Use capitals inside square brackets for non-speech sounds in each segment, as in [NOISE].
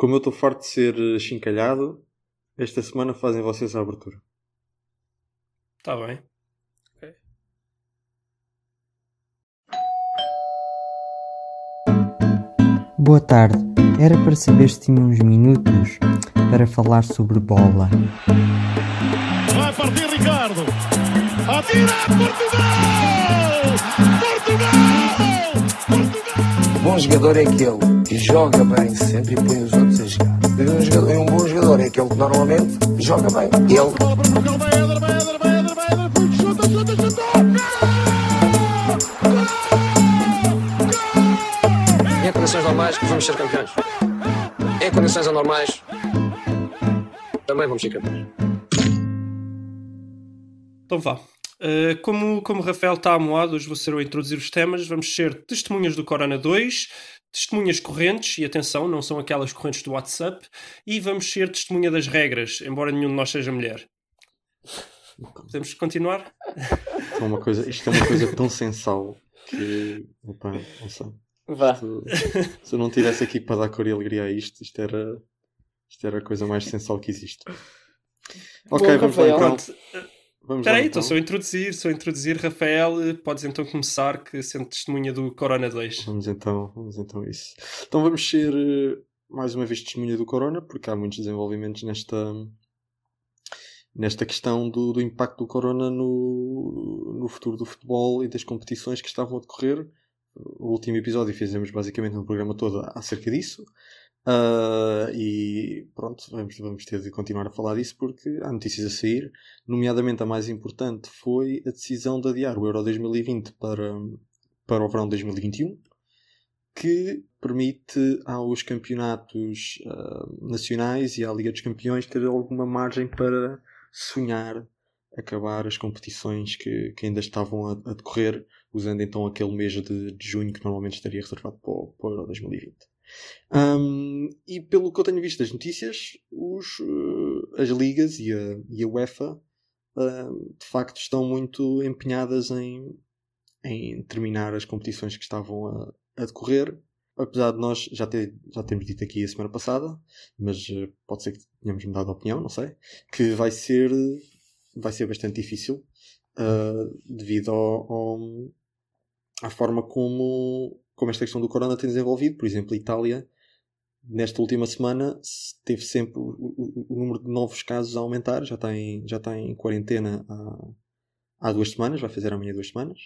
como eu estou farto de ser chincalhado, esta semana fazem vocês a abertura. Está bem. Boa tarde. Era para saber se tinha uns minutos para falar sobre bola. Vai partir Ricardo. Atira Portugal! Portugal! Portugal! Um bom jogador é aquele que joga bem sempre e põe os outros a jogar. E um, jogador, um bom jogador é aquele que normalmente joga bem. Ele. Em condições normais, vamos ser campeões. Em condições anormais, também vamos ser campeões. Então vá. Uh, como, como o Rafael está amoado, hoje vou ser eu a introduzir os temas. Vamos ser testemunhas do Corona 2, testemunhas correntes, e atenção, não são aquelas correntes do WhatsApp, e vamos ser testemunha das regras, embora nenhum de nós seja mulher. Podemos continuar? Isto é uma coisa, isto é uma coisa tão sensal que. Opa, não sei. Vá. Se, se eu não tivesse aqui para dar cor e alegria a isto, isto era, isto era a coisa mais sensal que existe. Ok, Bom, vamos lá Rafael. então. Vamos Espera aí, então. estou só a introduzir, só a introduzir. Rafael, eh, podes então começar, que sendo testemunha do Corona 2. Vamos então, vamos então a isso. Então vamos ser eh, mais uma vez testemunha do Corona, porque há muitos desenvolvimentos nesta, nesta questão do, do impacto do Corona no, no futuro do futebol e das competições que estavam a decorrer. O último episódio fizemos basicamente um programa todo acerca disso. Ah, e pronto, vamos, vamos ter de continuar a falar disso porque há notícias a sair. Nomeadamente, a mais importante foi a decisão de adiar o Euro 2020 para, para o verão 2021, que permite aos campeonatos ah, nacionais e à Liga dos Campeões ter alguma margem para sonhar acabar as competições que, que ainda estavam a, a decorrer, usando então aquele mês de, de junho que normalmente estaria reservado para o, para o Euro 2020. Um, e pelo que eu tenho visto das notícias, os, eh, as ligas e a, e a UEFA um, de facto estão muito empenhadas em, em terminar as competições que estavam a, a decorrer. Apesar de nós já, ter, já termos dito aqui a semana passada, mas eh, pode ser que tenhamos mudado de opinião, não sei, que vai ser, vai ser bastante difícil uh, devido ao, ao- à forma como, como esta questão do corona tem desenvolvido. Por exemplo, a Itália, nesta última semana, se- teve sempre o, o- o número de novos casos a aumentar, já está em, já está em quarentena há, há duas semanas, vai fazer amanhã duas semanas,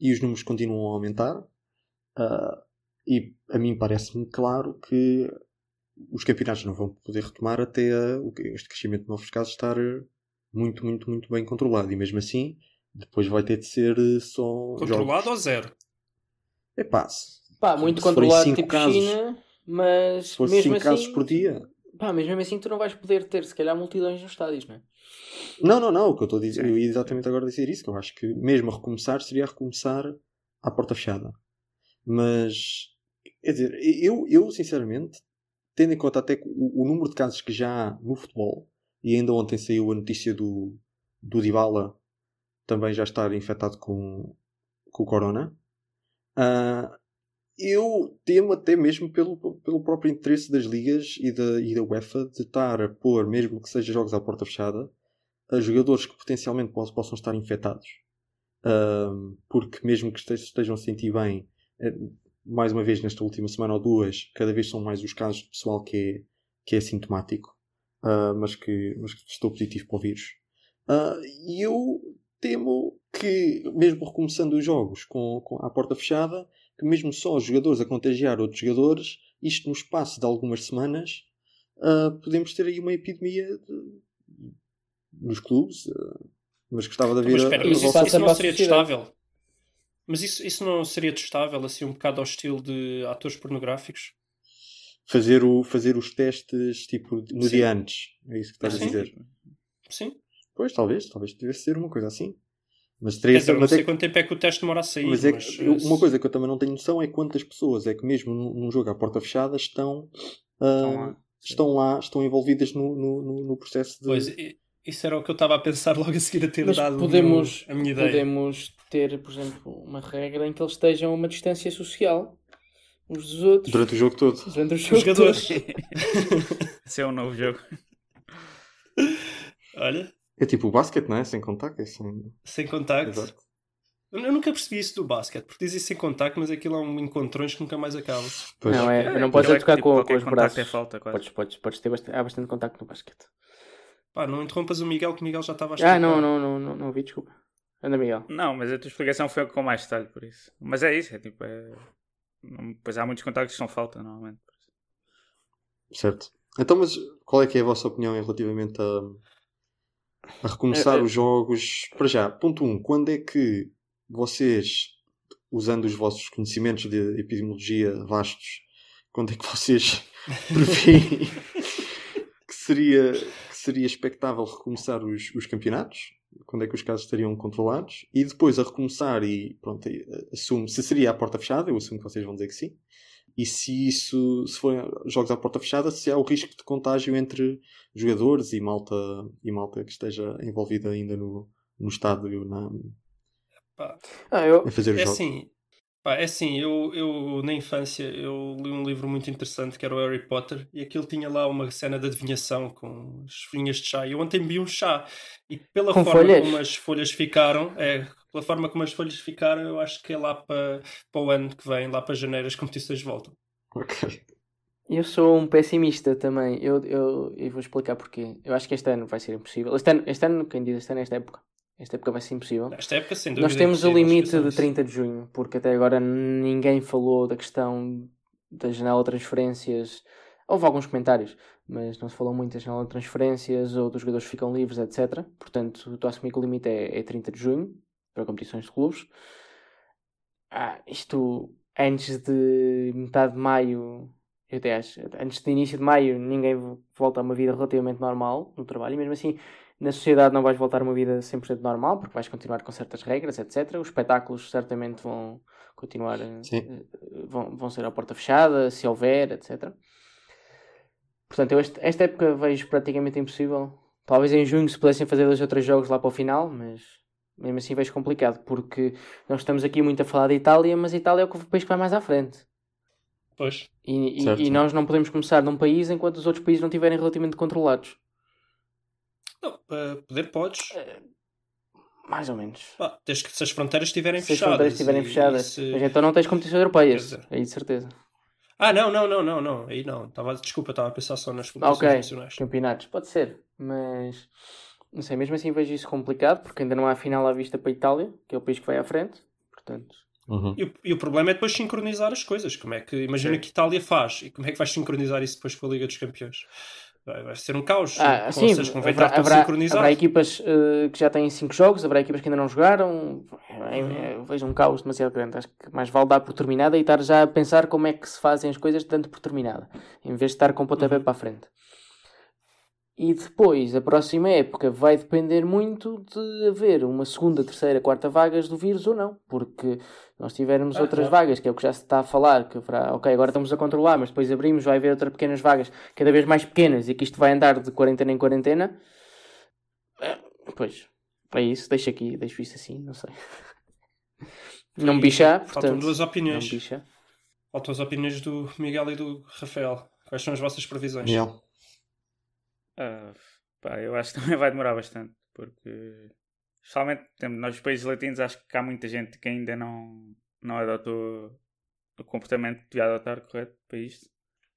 e os números continuam a aumentar. Ah, e a mim parece-me claro que os campeonatos não vão poder retomar até este crescimento de novos casos estar muito, muito, muito bem controlado. E mesmo assim, depois vai ter de ser eh, só. Controlado ou zero? É pá, Pá, muito controlado tipo casos- China, mas se mesmo 5 casos assim, por dia. pá, mas mesmo assim tu não vais poder ter, se calhar, multidões nos estádios, não é? Não, não, não. O que eu estou a dizer, eu ia exatamente agora dizer isso, que eu acho que mesmo a recomeçar seria a recomeçar à porta fechada. Mas, quer dizer, eu, eu sinceramente, tendo em conta até o, o número de casos que já há no futebol, e ainda ontem saiu a notícia do, do Dybala também já estar infectado com, com o Corona, ah, eu temo até mesmo pelo, pelo próprio interesse das ligas e da, e da UEFA de estar a pôr, mesmo que seja jogos à porta fechada, a jogadores que potencialmente possam, estar infectados. Ahm, porque mesmo que estejam, a sentir bem, eh, mais uma vez nesta última semana ou duas, cada vez são mais os casos de pessoal que é, que é sintomático, ah, mas, que, mas que estou positivo para o vírus. E eu temo que, mesmo recomeçando os jogos com, com à porta fechada, que mesmo só os jogadores a contagiar outros jogadores, isto no espaço de algumas semanas, ah, podemos ter aí uma epidemia de- nos clubes. ah, mas gostava de haver Mas a- espera, a mas isso isso, não a seria testável? Mas isso, isso não seria testável, assim, um bocado ao estilo de atores pornográficos? fazer, o, fazer os testes tipo no Sim. dia antes. É isso que estás a Sim. dizer. Sim. Pois, talvez, talvez tivesse de ser uma coisa assim. Mas teria dizer, não mas é sei que- quanto tempo é que o teste demora a sair, Mas é mas, que eh, uma coisa que eu também não tenho noção é quantas pessoas é que mesmo num, jogo à porta fechada estão, ah, estão, lá. lá. estão envolvidas no, no, no- no processo de. Pois, isso era o que eu estava a pensar [LAUGHS] logo a seguir a ter Mas dado podemos, meu- a minha ideia. podemos ter, por exemplo, uma regra em que eles estejam a uma distância social. uns dos outros. Durante o jogo todo. Durante o Os jogo jogadores. todo. [LAUGHS] [LAUGHS] Esse é um novo jogo. Olha, É tipo o basquete, não é? Sem contacto. É sem... sem contacto. Exato. Eu nunca percebi isso do basquete, porque diz isso sem contacto, mas aquilo é um encontrões que nunca mais acaba. Pois. Não, é, É, não podes é tocar tipo, com, com os braços. é falta, quase. Podes, podes, podes ter bastante, há bastante contacto no basquete. Pá, não interrompas o Miguel, que o Miguel já estava a Ah, explicar. não, não, não, não, não vi, desculpa. Anda, Miguel. Não, mas a tua explicação foi com mais detalhe, por isso. Mas é isso, é tipo. É... Pois há muitos contactos que são falta, normalmente. Certo. Então, mas qual é que é a vossa opinião relativamente a, a recomeçar É, é- os jogos? Para já, ponto 1. Um, quando é que vocês, usando os vossos conhecimentos de epidemiologia vastos, quando é que vocês [LAUGHS] preveem que seria, que seria expectável recomeçar os, os campeonatos? Quando é que os casos estariam controlados? E depois a recomeçar e pronto, eh, assumo, se seria à porta fechada, eu assumo que vocês vão dizer que sim. E se isso, se forem jogos à porta fechada, se há o risco de contágio entre jogadores e malta, e malta que esteja envolvida ainda no, no estádio na, Ah, eu, a fazer os É jogos. assim, pá, é assim, eu, eu na infância eu li um livro muito interessante que era o Harry Potter e aquilo tinha lá uma cena de adivinhação com as folhinhas de chá. E eu ontem vi um chá e pela Com forma folhas? como as folhas ficaram, é, pela forma como as folhas ficaram, eu acho que é lá para, para o ano que vem, lá para janeiro, as competições voltam. Ok. eu sou um pessimista também. Eu, eu, eu vou explicar porquê. Eu acho que este ano vai ser impossível. Este ano, este ano quem diz este ano é esta época. Esta época vai ser impossível. Nesta época, sem dúvida. Nós temos o limite de isso. 30 de junho, porque até agora ninguém falou da questão da janela de transferências. Houve alguns comentários, mas não se falou muito da janela de transferências ou dos jogadores que ficam livres, etc. Portanto, estou a assumir que o limite é, é 30 de junho para competições de clubes. Ah, isto antes de metade de maio, eu até acho, antes de início de maio, ninguém volta a uma vida relativamente normal no trabalho, e mesmo assim na sociedade não vais voltar a uma vida 100% normal, porque vais continuar com certas regras, etc. Os espetáculos certamente vão continuar, Sim. eh, vão, vão ser à porta fechada, se houver, etc. Portanto, eu este- esta época vejo praticamente impossível. Talvez em junho se pudessem fazer dois ou três jogos lá para o final, mas mesmo assim vejo complicado, porque nós estamos aqui muito a falar da Itália, mas a Itália é o país que vai mais à frente. Pois. E, e- e nós não podemos começar num país enquanto os outros países não estiverem relativamente controlados. Não, uh, poder podes. Mais ou menos. Desde que se as fronteiras estiverem Se as fechadas. fronteiras estiverem fechadas. se- Mas então não tens competições europeias. Dizer- Aí de certeza. Ah, não, não, não, não, não. Aí não. Tava, desculpa, estava a pensar só nas competições ok. nacionais. Campeonatos. Pode ser. Mas. Não sei, mesmo assim vejo isso complicado porque ainda não há final à vista para a Itália, que é o país que vai à frente. Portanto. Uhum. E o, e o problema é depois sincronizar as coisas. Como é que imagina Sim. que Itália faz e como é que vais sincronizar isso depois com a Liga dos Campeões? Vai, vai ser um caos. Ah, sim, seja, convém haverá, estar tudo haverá, sincronizado. haverá equipas eh, que já têm 5 jogos, haverá equipas que ainda não jogaram. É, é, eu vejo um caos demasiado grande. Acho que mais vale dar por terminada e estar já a pensar como é que se fazem as coisas dando por terminada, em vez de estar com o pontapé Uhum. para a frente. E depois, a próxima época vai depender muito de haver uma segunda, terceira, quarta vagas do vírus ou não. Porque nós tivermos Ah, outras claro. vagas, que é o que já se está a falar, que haverá, ok, agora estamos a controlar, mas depois abrimos, vai haver outras pequenas vagas, cada vez mais pequenas, e que isto vai andar de quarentena em quarentena. Eh, Pois, é isso, deixa aqui, deixo isso assim, não sei. Não me bichar, Faltam portanto. duas Não opiniões. me bichar. Faltam as opiniões do Miguel e do Rafael. Quais são as vossas previsões? Miguel. Ah, pá, eu acho que [LAUGHS] também vai demorar bastante, porque especialmente nós países latinos acho que há muita gente que ainda não, não adotou o comportamento que devia adotar correto para isto.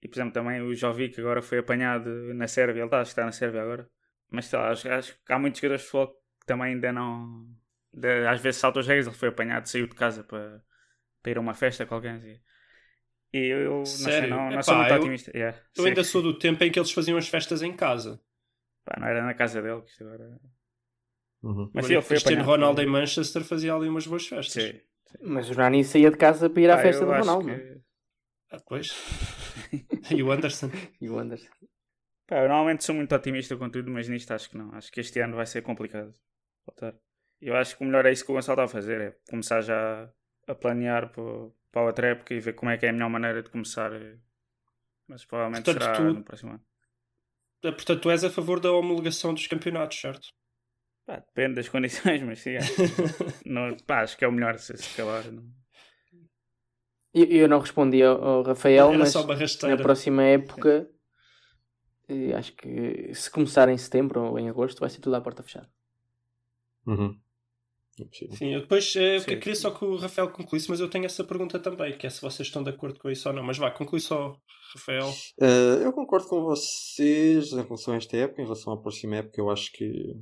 E por exemplo também o Jovic agora foi apanhado na Sérvia, ele está, acho que está na Sérvia agora. Mas sei lá, acho, acho que há muitos jogadores de futebol que também ainda não. de- às vezes saltam as regras, ele foi apanhado, saiu de casa para, para ir a uma festa com alguém. assim. E eu, eu não sei, não, não Epá, sou muito eu- otimista. Yeah, Eu sim. ainda sou do tempo em que eles faziam as festas em casa. Pá, não era na casa dele, que isto agora. Uhum. Mas sim, ele foi Cristiano. Ronaldo em Manchester fazia ali umas boas festas. Sim. Mas o Nani saía de casa para ir à Pá, festa eu do Ronaldo. não é? que- Ah, pois. e o Anderson. [LAUGHS] E o Anderson. Pá, eu normalmente sou muito otimista com tudo, mas nisto acho que não. Acho que este ano vai ser complicado. Voltar. Eu acho que o melhor é isso que o Gonçalo está a fazer, é começar já a planear para, para a outra época e ver como é que é a melhor maneira de começar. eh, Mas provavelmente Portanto, será tu- no próximo ano. Ah, Portanto, tu és a favor da homologação dos campeonatos, certo? Pá, depende das [LAUGHS] condições, mas sim, acho, [LAUGHS] que- não, pá, acho que é o melhor se se acabar. Não. Eu, eu não respondi ao, ao Rafael, Era mas na próxima época, eh, acho que se começar em setembro ou em agosto, vai ser tudo à porta fechada. Uhum. Sim, eu depois eh, Sim. queria só que o Rafael concluísse, mas eu tenho essa pergunta também, que é se vocês estão de acordo com isso ou não. Mas vá, conclui só, Rafael. Uh, eu concordo com vocês em relação a esta época, em relação à próxima época, eu acho que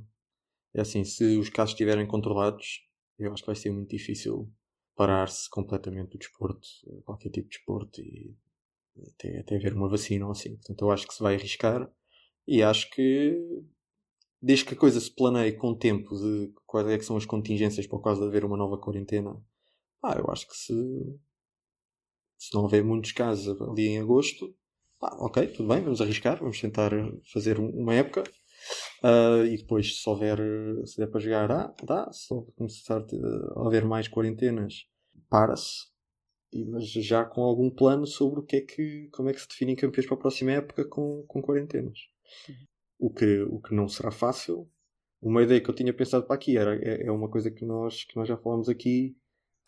é assim, se os casos estiverem controlados, eu acho que vai ser muito difícil parar-se completamente do desporto, qualquer tipo de desporto e até, até haver uma vacina ou assim. Portanto, eu acho que se vai arriscar e acho que desde que a coisa se planeie com tempo de quais é que são as contingências por causa de haver uma nova quarentena, ah, eu acho que se se não houver muitos casos ali em agosto, pá, ok, tudo bem, vamos arriscar, vamos tentar fazer um- uma época. Ah, e depois, se houver, se der para jogar, ah, dá. Se começar a haver mais quarentenas, para-se. Mas já com algum plano sobre o que é que, como é que se definem campeões para a próxima época com, com quarentenas. O que, o que não será fácil. Uma ideia que eu tinha pensado para aqui era, é, é uma coisa que nós, que nós já falamos aqui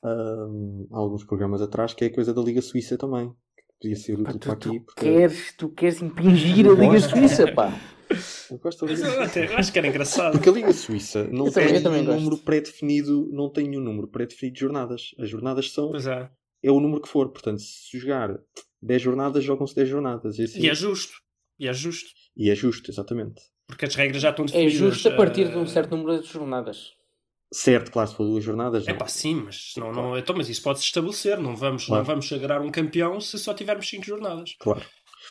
ahm, há alguns programas atrás, que é a coisa da Liga Suíça também. Que podia ser Pá, útil tu, para tu aqui. porque queres, tu queres impingir a Liga Suíça, pá. eu gosto da Liga eu, Suíça. eu acho que era engraçado. Porque a Liga Suíça não Eu tem também- gosto. número pré-definido, não tem nenhum número pré-definido de jornadas. As jornadas são, Pois é. é o número que for. Portanto, se jogar 10 jornadas, jogam-se 10 jornadas. E, assim- E é justo. E é justo. E é justo, exatamente. Porque as regras já estão É definidas. justo a partir de um eh, certo número de jornadas. Certo, claro, se for duas jornadas. É pá, sim, mas, não, não, então, mas isso pode-se estabelecer. Não vamos, Claro. não vamos sagrar um campeão se só tivermos 5 jornadas. Claro.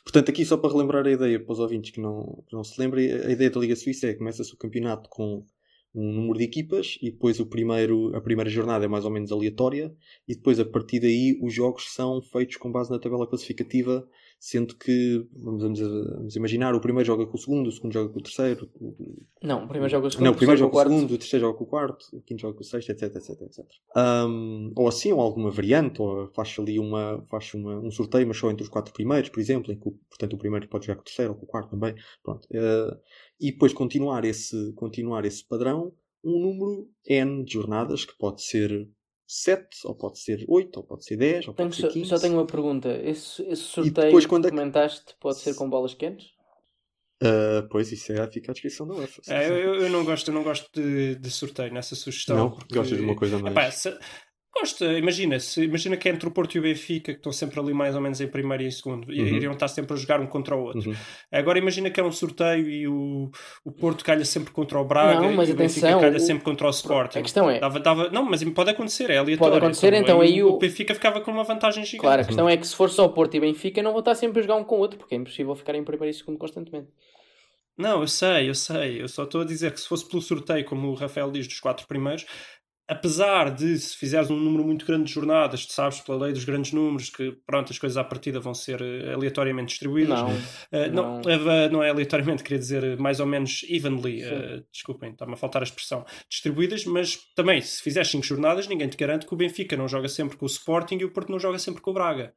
Portanto, aqui só para relembrar a ideia para os ouvintes que não, que não se lembrem, a ideia da Liga Suíça é que começa-se o campeonato com um número de equipas e depois o primeiro, a primeira jornada é mais ou menos aleatória e depois a partir daí os jogos são feitos com base na tabela classificativa, sendo que, vamos, vamos, imaginar, o primeiro joga com o segundo, o segundo joga com o terceiro, o- Não, o primeiro joga o segundo, não, o primeiro joga com o segundo, o terceiro joga com o quarto, o quinto joga com o sexto, etc, etc, etc. Um, ou assim, ou alguma variante, ou faz ali uma, faz uma, um sorteio, mas só entre os quatro primeiros, por exemplo, em que o- portanto o primeiro pode jogar com o terceiro ou com o quarto também. Pronto. Uh, e depois continuar esse, continuar esse padrão, um número N de jornadas, que pode ser 7, ou pode ser 8, ou pode ser 10, ou Tenho pode só, ser 15. só tenho uma pergunta. Esse, esse sorteio depois quando que é que- comentaste pode ser com bolas quentes? Uh, pois isso é, fica à descrição da UEFA. É, eu- eu não gosto, eu não gosto de, de sorteio nessa sugestão. Não? porque- Gostas de uma coisa mais. Epá, se- gosto, imagina, se, imagina que é entre o Porto e o Benfica, que estão sempre ali mais ou menos em primeiro e em segundo, e Uhum. iriam estar sempre a jogar um contra o outro. Uhum. Agora imagina que é um sorteio e o, o Porto calha sempre contra o Braga Não, mas e o Benfica calha o- sempre contra o Sporting. A questão é, Dava, dava, não, mas pode acontecer, é aleatório. Pode acontecer, então aí o- o Benfica ficava com uma vantagem gigante. claro, a questão é que se for só Porto e Benfica não vão estar sempre a jogar um com o outro, porque é impossível ficar em primeiro e segundo constantemente. Não, eu sei, eu sei. Eu só estou a dizer que se fosse pelo sorteio, como o Rafael diz, dos quatro primeiros, apesar de se fizeres um número muito grande de jornadas, tu sabes pela lei dos grandes números que pronto, as coisas à partida vão ser eh, aleatoriamente distribuídas. Não, Eh, não, não. eh, não é aleatoriamente, queria dizer mais ou menos evenly, eh, desculpem, está-me a faltar a expressão, distribuídas, mas também se fizeres 5 jornadas, ninguém te garante que o Benfica não joga sempre com o Sporting e o Porto não joga sempre com o Braga.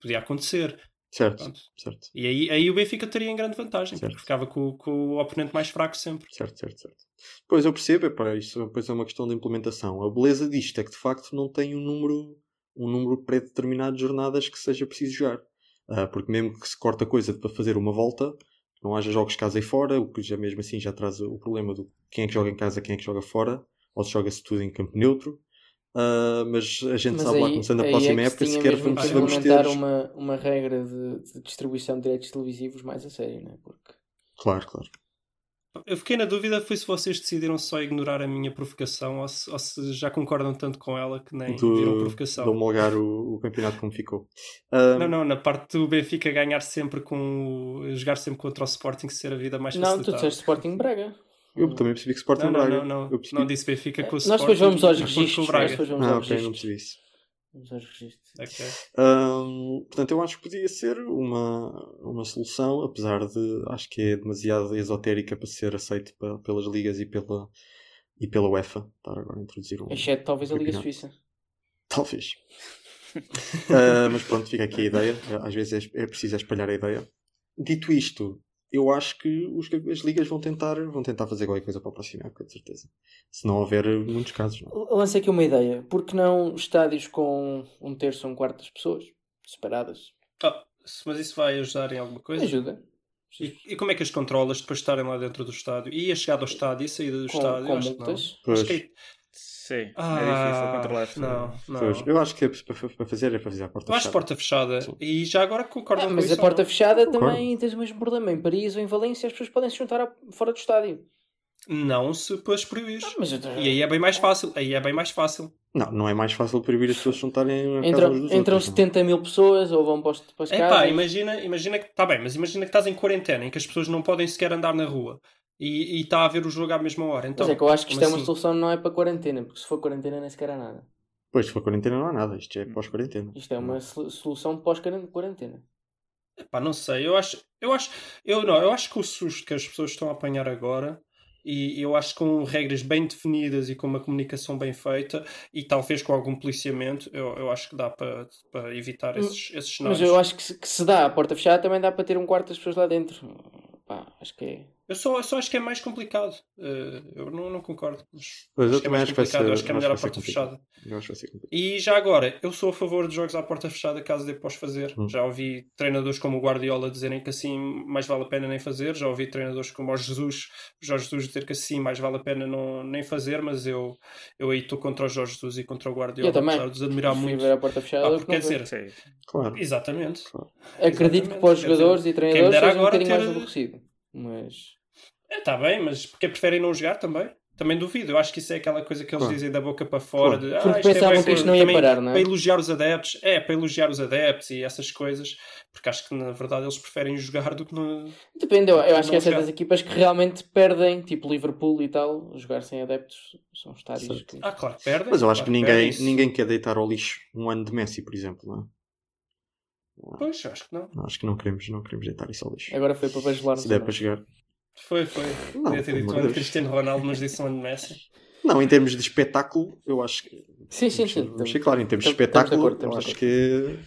Podia acontecer. Certo, Pronto. certo. E aí, aí o Benfica teria em grande vantagem, Certo. porque ficava com, com o oponente mais fraco sempre. Certo, certo, certo. Pois eu percebo, epá, isto depois é uma questão de implementação. A beleza disto é que de facto não tem um número, um número pré-determinado de jornadas que seja preciso jogar. Ah, porque mesmo que se corta coisa para fazer uma volta, não haja jogos casa e fora, o que já mesmo assim já traz o problema do quem é que joga em casa, quem é que joga fora, ou se joga-se tudo em campo neutro. Ah, mas a gente Mas sabe lá, aí, começando a próxima é que época, se sequer vamos, vamos ter. uma, uma regra de, de distribuição de direitos televisivos mais a sério, não é? Porque Claro, claro. Eu fiquei na dúvida foi se vocês decidiram só ignorar a minha provocação ou se, ou se já concordam tanto com ela que nem viram Do, de provocação. homologar o, o campeonato como ficou. Ah, Não, não, na parte do Benfica ganhar sempre com jogar sempre contra o Sporting ser a vida mais não, tu facilitada. disseste Sporting Braga. Eu também percebi que Sporting Não, não, Braga. não, não, Eu percebi- não disse Benfica com o Nós Sporting. depois vamos aos Porto com o registros. Nós depois vamos Ah, aos ok, não registros. percebi isso. Vamos aos registros. Ok. Ahm, portanto, eu acho que podia ser uma, uma solução, apesar de acho que é demasiado esotérica para ser aceito pe- pelas ligas e pela, e pela UEFA. Estar agora a introduzir um. Exceto talvez a Liga. Suíça. Talvez. [LAUGHS] Ah, mas pronto, fica aqui a ideia. Às vezes é, é preciso espalhar a ideia. Dito isto, eu acho que os- as ligas vão tentar, vão tentar fazer qualquer coisa para a próxima época, de certeza. Se não houver muitos casos. Não. é? Lancei aqui uma ideia. Por que não estádios com um terço ou um quarto das pessoas separadas? Ah, mas isso vai ajudar em alguma coisa? Ajuda. E, e como é que as controlas depois de estarem lá dentro do estádio? E a chegada ao estádio e a saída do Com, estádio? com acho que não. multas. Acho que é- Sim, é Ah, difícil controlar. Não, não. pois. Eu acho que é para fazer é para fazer a porta Eu acho fechada. porta fechada. Sim. E já agora concordo Ah, com mas isso. a porta não? fechada Concordo. também tens o mesmo problema. Em Paris ou em Valência as pessoas podem se juntar a- fora do estádio. Não se depois proibir. Ah, eu- E aí é bem mais fácil. Aí é bem mais fácil. Não, não é mais fácil proibir as pessoas de juntarem casa Entram, uns dos entram outros, não. 70 mil pessoas ou vão para, os, para as É pá, casas. imagina, imagina que. Tá bem, mas imagina que estás em quarentena, em que as pessoas não podem sequer andar na rua. E está a ver o jogo à mesma hora. Então, Mas é que eu acho que isto é uma assim? solução, não é para quarentena, porque se for quarentena nem sequer há nada. Pois, se for quarentena não há nada, isto é pós-quarentena. Isto é uma solu- solução pós-quarentena. Pá, não sei, eu acho, eu acho, eu não, eu acho que o susto que as pessoas estão a apanhar agora e eu acho que com regras bem definidas e com uma comunicação bem feita e talvez com algum policiamento, eu, eu acho que dá para, para evitar esses, esses Mas cenários. eu acho que se, que se dá a porta fechada também dá para ter um quarto das pessoas lá dentro. Pá, acho que é. Eu só, eu só acho que é mais complicado. Eh, eu não, não concordo. Mas Pois, eu acho que é mais acho complicado. ser- Eu acho que é melhor ser porta fechada. Eu acho que vai ser complicado. E já agora, eu sou a favor de jogos à porta fechada caso dê para os fazer. Hum. Já ouvi treinadores como o Guardiola dizerem que assim mais vale a pena nem fazer. Já ouvi treinadores como o Jesus, o Jorge Jesus dizer que assim mais vale a pena não, nem fazer. Mas eu, eu aí estou contra o Jorge Jesus e contra o Guardiola. Eu também. apesar de os admirar muito. ver a porta fechada Ah, porque quer dizer. Claro. exatamente. Acredito que para os Exatamente, jogadores dizer, e treinadores seja um bocadinho ter- mais aborrecido. Mas. Está bem, mas porque preferem não jogar também? Também duvido. Eu acho que isso é aquela coisa que eles Claro. dizem da boca para fora. Claro. De, ah, Porque isto é pensavam bem que isto não ia também parar, não é? Para elogiar os adeptos. É, para elogiar os adeptos e essas coisas. Porque acho que na verdade eles preferem jogar do que no. Depende, eu, eu acho que há Não certas equipas que realmente perdem, tipo Liverpool e tal, jogar sem adeptos são estádios Certo. que. Ah, claro, perdem. Mas eu acho que claro, ninguém, perdem isso. ninguém quer deitar ao lixo um ano de Messi, por exemplo. Não é? Pois, acho que não. Acho que não queremos, não queremos deitar isso ao lixo. Agora foi para bajular Se der para jogar. Foi, foi. Não, Podia ter dito amor um ano de Deus. Cristiano Ronaldo, mas disse um ano Messi. Não, em termos de espetáculo, eu acho que. Sim, sim, sim. vamos ser claro, em termos de espetáculo, acordo, eu acho que.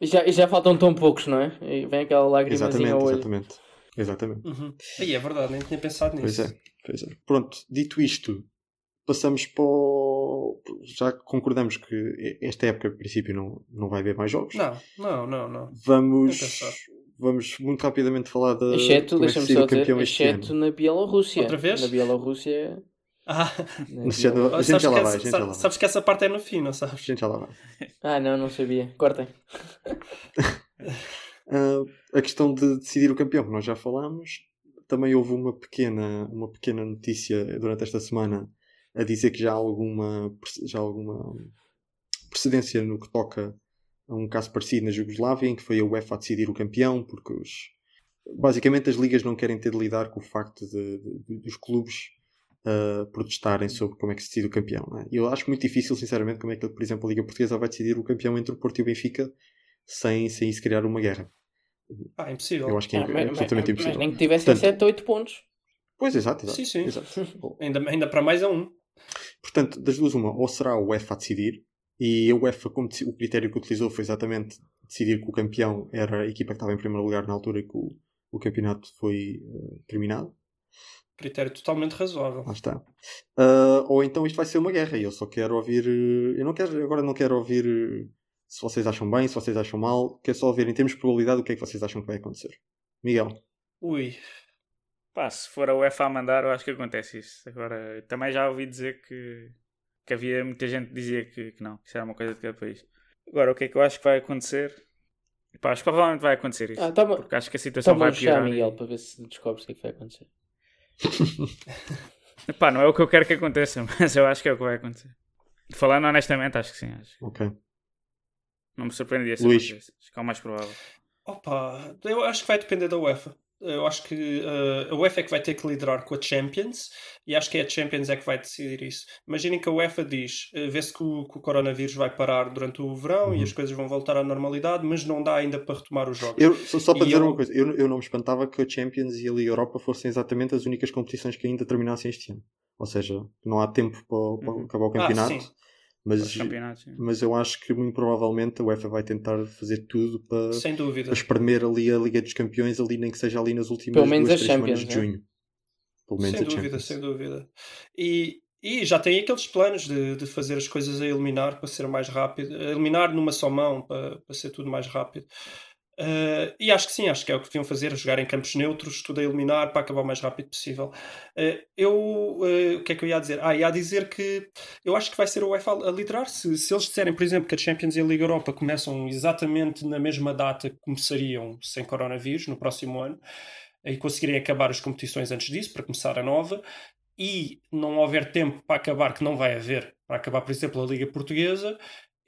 E já, e já faltam tão poucos, não é? E vem aquela lágrimazinha Exatamente, ao olho. exatamente. Exatamente. Uhum. Aí é verdade, nem tinha pensado Pois nisso. é, pois é. Pronto, dito isto, passamos para o... Já concordamos que esta época, a princípio, não, não vai haver mais jogos. Não, não, não, não. Vamos, vamos muito rapidamente falar da. Exceto, é deixa-me só o campeão dizer, exceto na Bielorrússia. Outra vez? Na Bielorrússia. Ah, não- A gente sabes, já lá que vai, essa, a sabes que essa parte é no fim, não A sabes? gente já lá vai. Ah, não, não sabia. Cortem. [LAUGHS] Ah, a questão de decidir o campeão, que nós já falámos. Também houve uma pequena, uma pequena notícia durante esta semana a dizer que já há alguma, já há alguma precedência no que toca a um caso parecido na Jugoslávia, em que foi a UEFA a decidir o campeão, porque os, basicamente as ligas não querem ter de lidar com o facto de, de- dos clubes ah, protestarem sobre como é que se decide o campeão. não é? Eu acho muito difícil, sinceramente, como é que, por exemplo, a Liga Portuguesa vai decidir o campeão entre o Porto e o Benfica sem, sem isso criar uma guerra. Ah, impossível. Eu acho que é, Ah, mas- absolutamente mas- impossível. mas nem que tivessem Portanto- 7 ou 8 pontos. Pois, exato, exato. Sim, sim. exato. [LAUGHS] Ainda, ainda para mais a um. Portanto, das duas, uma, ou será a UEFA a decidir, e a UEFA, como o critério que utilizou foi exatamente decidir que o campeão era a equipa que estava em primeiro lugar na altura que o, o campeonato foi eh, terminado. Critério totalmente razoável. Lá está. Ah, ou então isto vai ser uma guerra, e eu só quero ouvir. eh, Eu não quero, agora não quero ouvir se vocês acham bem, se vocês acham mal, quero só ouvir em termos de probabilidade o que é que vocês acham que vai acontecer. Miguel. Ui. Pá, se for a UEFA a mandar, eu acho que acontece isso. Agora, também já ouvi dizer que, que havia muita gente que dizia que, que não, que isso era uma coisa de cada país. Agora, o que é que eu acho que vai acontecer? Pá, acho que provavelmente vai acontecer isso. Ah, toma, porque acho que a situação toma vai piorar. Miguel, para ver se descobres o que é que vai acontecer. [LAUGHS] Pá, não é o que eu quero que aconteça, [LAUGHS] mas eu acho que é o que vai acontecer. Falando honestamente, acho que sim. Acho. Ok. Não me surpreendia se Luís. acontecesse. Acho que é o mais provável. Opa, eu acho que vai depender da UEFA. Eu acho que eh, a UEFA é que vai ter que liderar com a Champions e acho que é a Champions é que vai decidir isso. Imaginem que a UEFA diz, eh, vê-se que o, que o coronavírus vai parar durante o verão Uhum. e as coisas vão voltar à normalidade, mas não dá ainda para retomar os jogos. Eu, só, só para E dizer eu- uma coisa, eu, eu não me espantava que a Champions e a Liga Europa fossem exatamente as únicas competições que ainda terminassem este ano. Ou seja, não há tempo para, para Uhum. acabar o Ah, campeonato. sim. Mas, mas eu acho que muito provavelmente a UEFA vai tentar fazer tudo para, Sem dúvida. para espremer ali a Liga dos Campeões, ali nem que seja ali nas últimas Pelo menos duas, três semanas de né? junho. Pelo menos Sem dúvida, Champions. sem dúvida. E, e já tem aqueles planos de, de fazer as coisas a eliminar para ser mais rápido, a eliminar numa só mão para, para ser tudo mais rápido. Uh, e acho que sim, acho que é o que deviam fazer, jogar em campos neutros, tudo a eliminar para acabar o mais rápido possível. Uh, eu, uh, o que é que eu ia dizer? Ah, ia dizer que eu acho que vai ser o UEFA a liderar. Se, se eles disserem, por exemplo, que a Champions e a Liga Europa começam exatamente na mesma data que começariam sem coronavírus, no próximo ano, e conseguirem acabar as competições antes disso, para começar a nova, e não houver tempo para acabar, que não vai haver, para acabar, por exemplo, a Liga Portuguesa,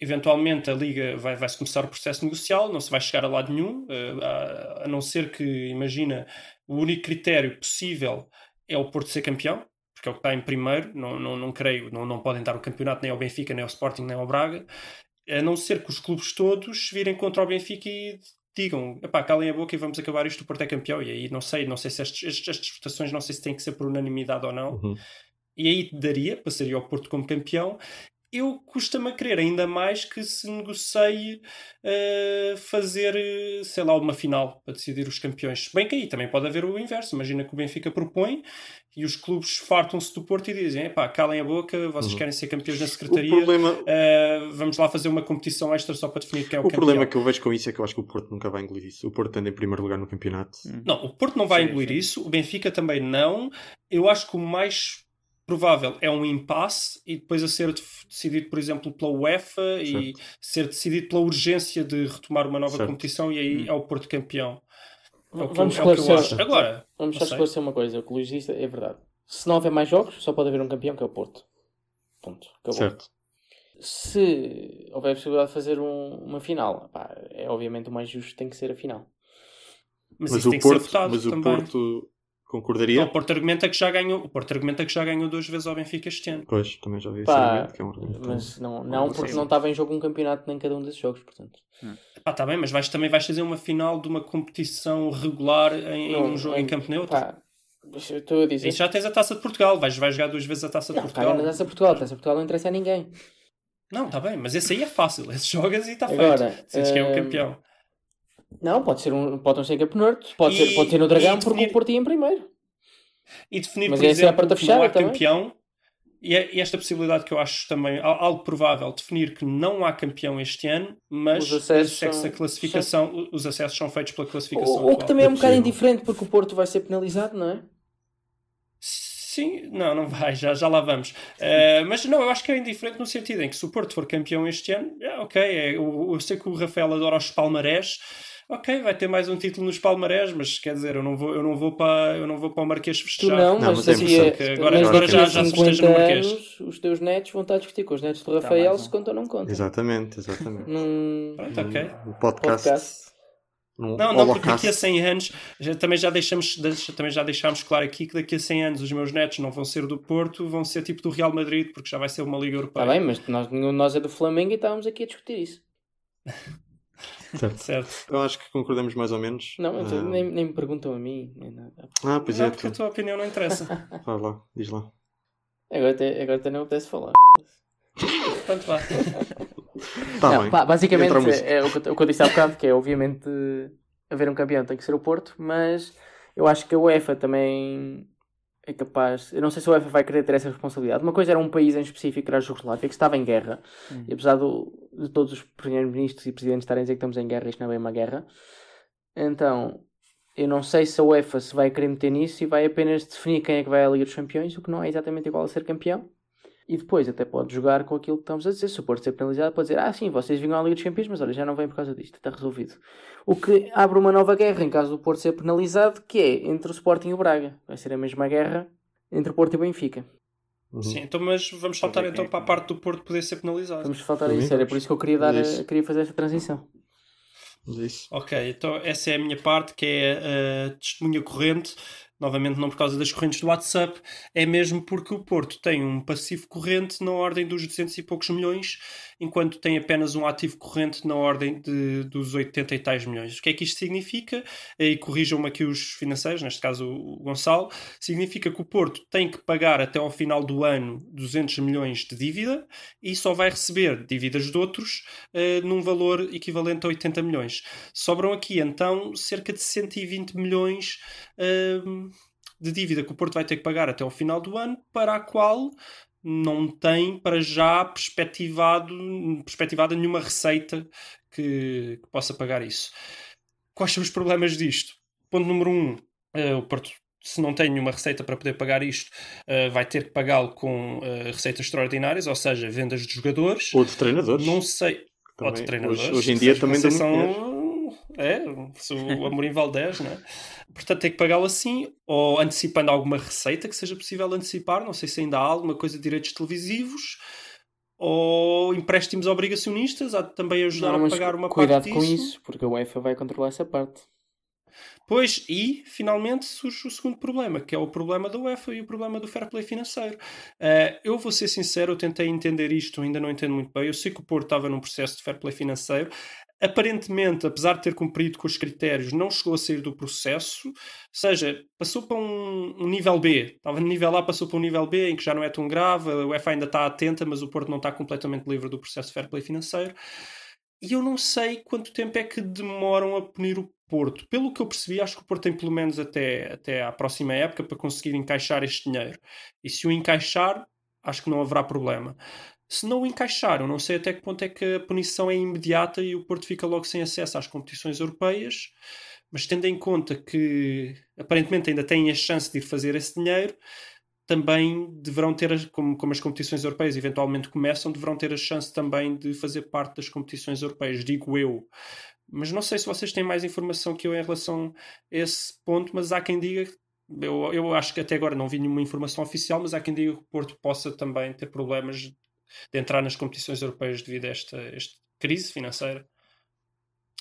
eventualmente a Liga vai, vai-se começar o processo negocial, não se vai chegar a lado nenhum, eh, a, a não ser que, imagina, o único critério possível é o Porto ser campeão, porque é o que está em primeiro, não, não, não creio, não, não podem dar o campeonato nem ao Benfica, nem ao Sporting, nem ao Braga, a não ser que os clubes todos virem contra o Benfica e digam, epá, calem a boca e vamos acabar isto, o Porto é campeão, e aí não sei, não sei se estes, estes, estas votações, não sei se têm que ser por unanimidade ou não, Uhum. e aí daria, passaria ao Porto como campeão. Eu custa-me a crer ainda mais que se negocie eh, fazer, eh, sei lá, uma final para decidir os campeões. Bem que aí também pode haver o inverso. Imagina que o Benfica propõe e os clubes fartam-se do Porto e dizem: epá, calem a boca, vocês Uhum. querem ser campeões na O secretaria, problema, eh, vamos lá fazer uma competição extra só para definir quem é o, o campeão. problema que eu vejo com isso é que eu acho que o Porto nunca vai engolir isso. O Porto anda em primeiro lugar no campeonato. Não, o Porto não vai Sim, engolir sim. isso, o Benfica também não. Eu acho que o mais provável é um impasse e depois a ser decidido, por exemplo, pela UEFA e ser decidido pela urgência de retomar uma nova Certo. competição e aí é o Porto campeão. É o que, Vamos eu, é esclarecer. acho. Agora, Vamos não só sei. esclarecer uma coisa: o que o Luís disse é verdade. Se não houver mais jogos, só pode haver um campeão, que é o Porto. Ponto. Acabou. Certo. Se houver a possibilidade de fazer um- uma final, pá, é obviamente o mais justo tem que ser a final. mas, Mas, isso o tem Porto, que ser votado mas o também. Porto concordaria? Não, o Porto argumenta que já ganhou, o Porto argumenta que já ganhou duas vezes ao Benfica este ano. Pois, também já vi esse argumento, que é um argumento. Mas não, Não não porque não estava em jogo um campeonato nem cada um desses jogos, portanto. Pá, tá bem, mas vais, também vais fazer uma final de uma competição regular em, em Não, um jogo não, em campo neutro. Pá, estou a dizer. Isso já tens a taça de Portugal, vais, vais jogar duas vezes a taça de Não, Portugal. caga na Taça Portugal. A Taça Portugal não interessa a ninguém. Não, está bem, mas esse aí é fácil. [LAUGHS] Esse jogas e está Agora, feito. Sentes que é o hum, campeão. Não, pode ser um, pode não ser campo neutro, pode, E- ser, pode ser no Dragão e porque definir- o Porto ia em primeiro. E definir, mas por é a exemplo, porta que não há fechada também. campeão. E, é- e esta possibilidade que eu acho também al- algo provável, definir que não há campeão este ano, mas Os acessos sexo- são- a classificação, os acessos são feitos pela classificação. Ou, ou que também é um É bocado indiferente porque o Porto vai ser penalizado, não é? Sim, não, não vai, já, já lá vamos. Eh, mas não, eu acho que é indiferente no sentido em que se o Porto for campeão este ano, é, ok, é, eu, eu sei que o Rafael adora os palmarés, ok, vai ter mais um título nos palmarés, mas quer dizer, eu não vou, eu não vou, para, eu não vou para o Marquês Tu festejar. não, Não, mas, mas é daqui, interessante. a, Agora- mas agora já- a já se 50 festeja no Marquês. anos os teus netos vão estar a discutir com os netos do mais Rafael um. se contam ou não contam. Exatamente, exatamente. Num Pronto, ok. Um podcast. podcast. Num Não, não, porque daqui a 100 anos já, também, já deixamos, deixa- também já deixámos claro aqui que daqui a 100 anos os meus netos não vão ser do Porto, vão ser tipo do Real Madrid, porque já vai ser uma Liga Europeia. Está bem, mas nós, nós é do Flamengo e estávamos aqui a discutir isso. [LAUGHS] Certo. [LAUGHS] Certo. Eu acho que concordamos mais ou menos. Não, então Ah, nem, nem me perguntam a mim. Nem nada. Ah, pois Não, é, porque a tu. tua opinião não interessa. [LAUGHS] Vai lá, diz lá. Agora até, agora até não apetece falar. Pronto, vá. [LAUGHS] Tá Não, bem. pá, basicamente a música. é o que, eu- o que eu disse há bocado, que é obviamente haver um campeão tem que ser o Porto, mas eu acho que a UEFA também é capaz. Eu não sei se a UEFA vai querer ter essa responsabilidade. Uma coisa era um país em específico, que era a Jugoslávia, que estava em guerra, e apesar do- de todos os primeiros-ministros e presidentes estarem a dizer que estamos em guerra, isto não é bem uma guerra. Então, eu não sei se a UEFA se vai querer meter nisso e vai apenas definir quem é que vai à Liga dos Campeões, o que não é exatamente igual a ser campeão. E depois até pode jogar com aquilo que estamos a dizer. Se o Porto ser penalizado, pode dizer: Ah, sim, vocês vinham à Liga dos Campeões, mas olha, já não vem por causa disto, está resolvido. O que abre uma nova guerra em caso do Porto ser penalizado, que é entre o Sporting e o Braga. Vai ser a mesma guerra entre o Porto e o Benfica. Uhum. Sim, então, mas vamos saltar então é para a parte do Porto poder ser penalizado. Vamos faltar Por a mim, isso. Era por isso que eu queria, dar, a- Isso. queria fazer esta transição. É isso. Ok, então essa é a minha parte, que é a testemunha corrente. Novamente, não por causa das correntes do WhatsApp, é mesmo porque o Porto tem um passivo corrente na ordem dos 200 e poucos milhões enquanto tem apenas um ativo corrente na ordem de, dos 80 e tais milhões. O que é que isto significa? E corrijam-me aqui os financeiros, neste caso o Gonçalo, significa que o Porto tem que pagar até ao final do ano 200 milhões de dívida e só vai receber dívidas de outros uh, num valor equivalente a 80 milhões. Sobram aqui então cerca de 120 milhões. Uh, de dívida que o Porto vai ter que pagar até ao final do ano, para a qual não tem para já perspectivado, perspectivada nenhuma receita que, que, possa pagar isso. Quais são os problemas disto? Ponto número um, uh, o Porto, se não tem nenhuma receita para poder pagar isto, uh, vai ter que pagá-lo com uh, receitas extraordinárias, ou seja, vendas de jogadores. Ou de treinadores. Não sei. Também, ou de treinadores. Hoje, hoje em dia também são é, o Amorim Valdez, não é? Portanto, tem que pagá-lo assim, ou antecipando alguma receita que seja possível antecipar, não sei se ainda há alguma coisa de direitos televisivos, ou empréstimos obrigacionistas, há de também ajudar não, a pagar uma cuidado parte com disso. isso, porque a UEFA vai controlar essa parte. Pois, e finalmente surge o segundo problema, que é o problema da UEFA e o problema do fair play financeiro. Uh, eu vou ser sincero, eu tentei entender isto, ainda não entendo muito bem. Eu sei que o Porto estava num processo de fair play financeiro, aparentemente, apesar de ter cumprido com os critérios, não chegou a sair do processo, ou seja, passou para um, um, nível B. Estava no nível A, passou para um nível B, em que já não é tão grave, a UEFA ainda está atenta, mas o Porto não está completamente livre do processo de fair play financeiro. E eu não sei quanto tempo é que demoram a punir o Porto. Pelo que eu percebi, acho que o Porto tem pelo menos até, até à próxima época para conseguir encaixar este dinheiro. E se o encaixar, acho que não haverá problema se não o encaixaram, não sei até que ponto é que a punição é imediata e o Porto fica logo sem acesso às competições europeias, mas tendo em conta que aparentemente ainda têm a chance de ir fazer esse dinheiro, também deverão ter, como, como as competições europeias eventualmente começam, deverão ter a chance também de fazer parte das competições europeias, digo eu. Mas não sei se vocês têm mais informação que eu em relação a esse ponto, mas há quem diga eu, eu acho que até agora não vi nenhuma informação oficial, mas há quem diga que o Porto possa também ter problemas de entrar nas competições europeias devido a esta, esta crise financeira.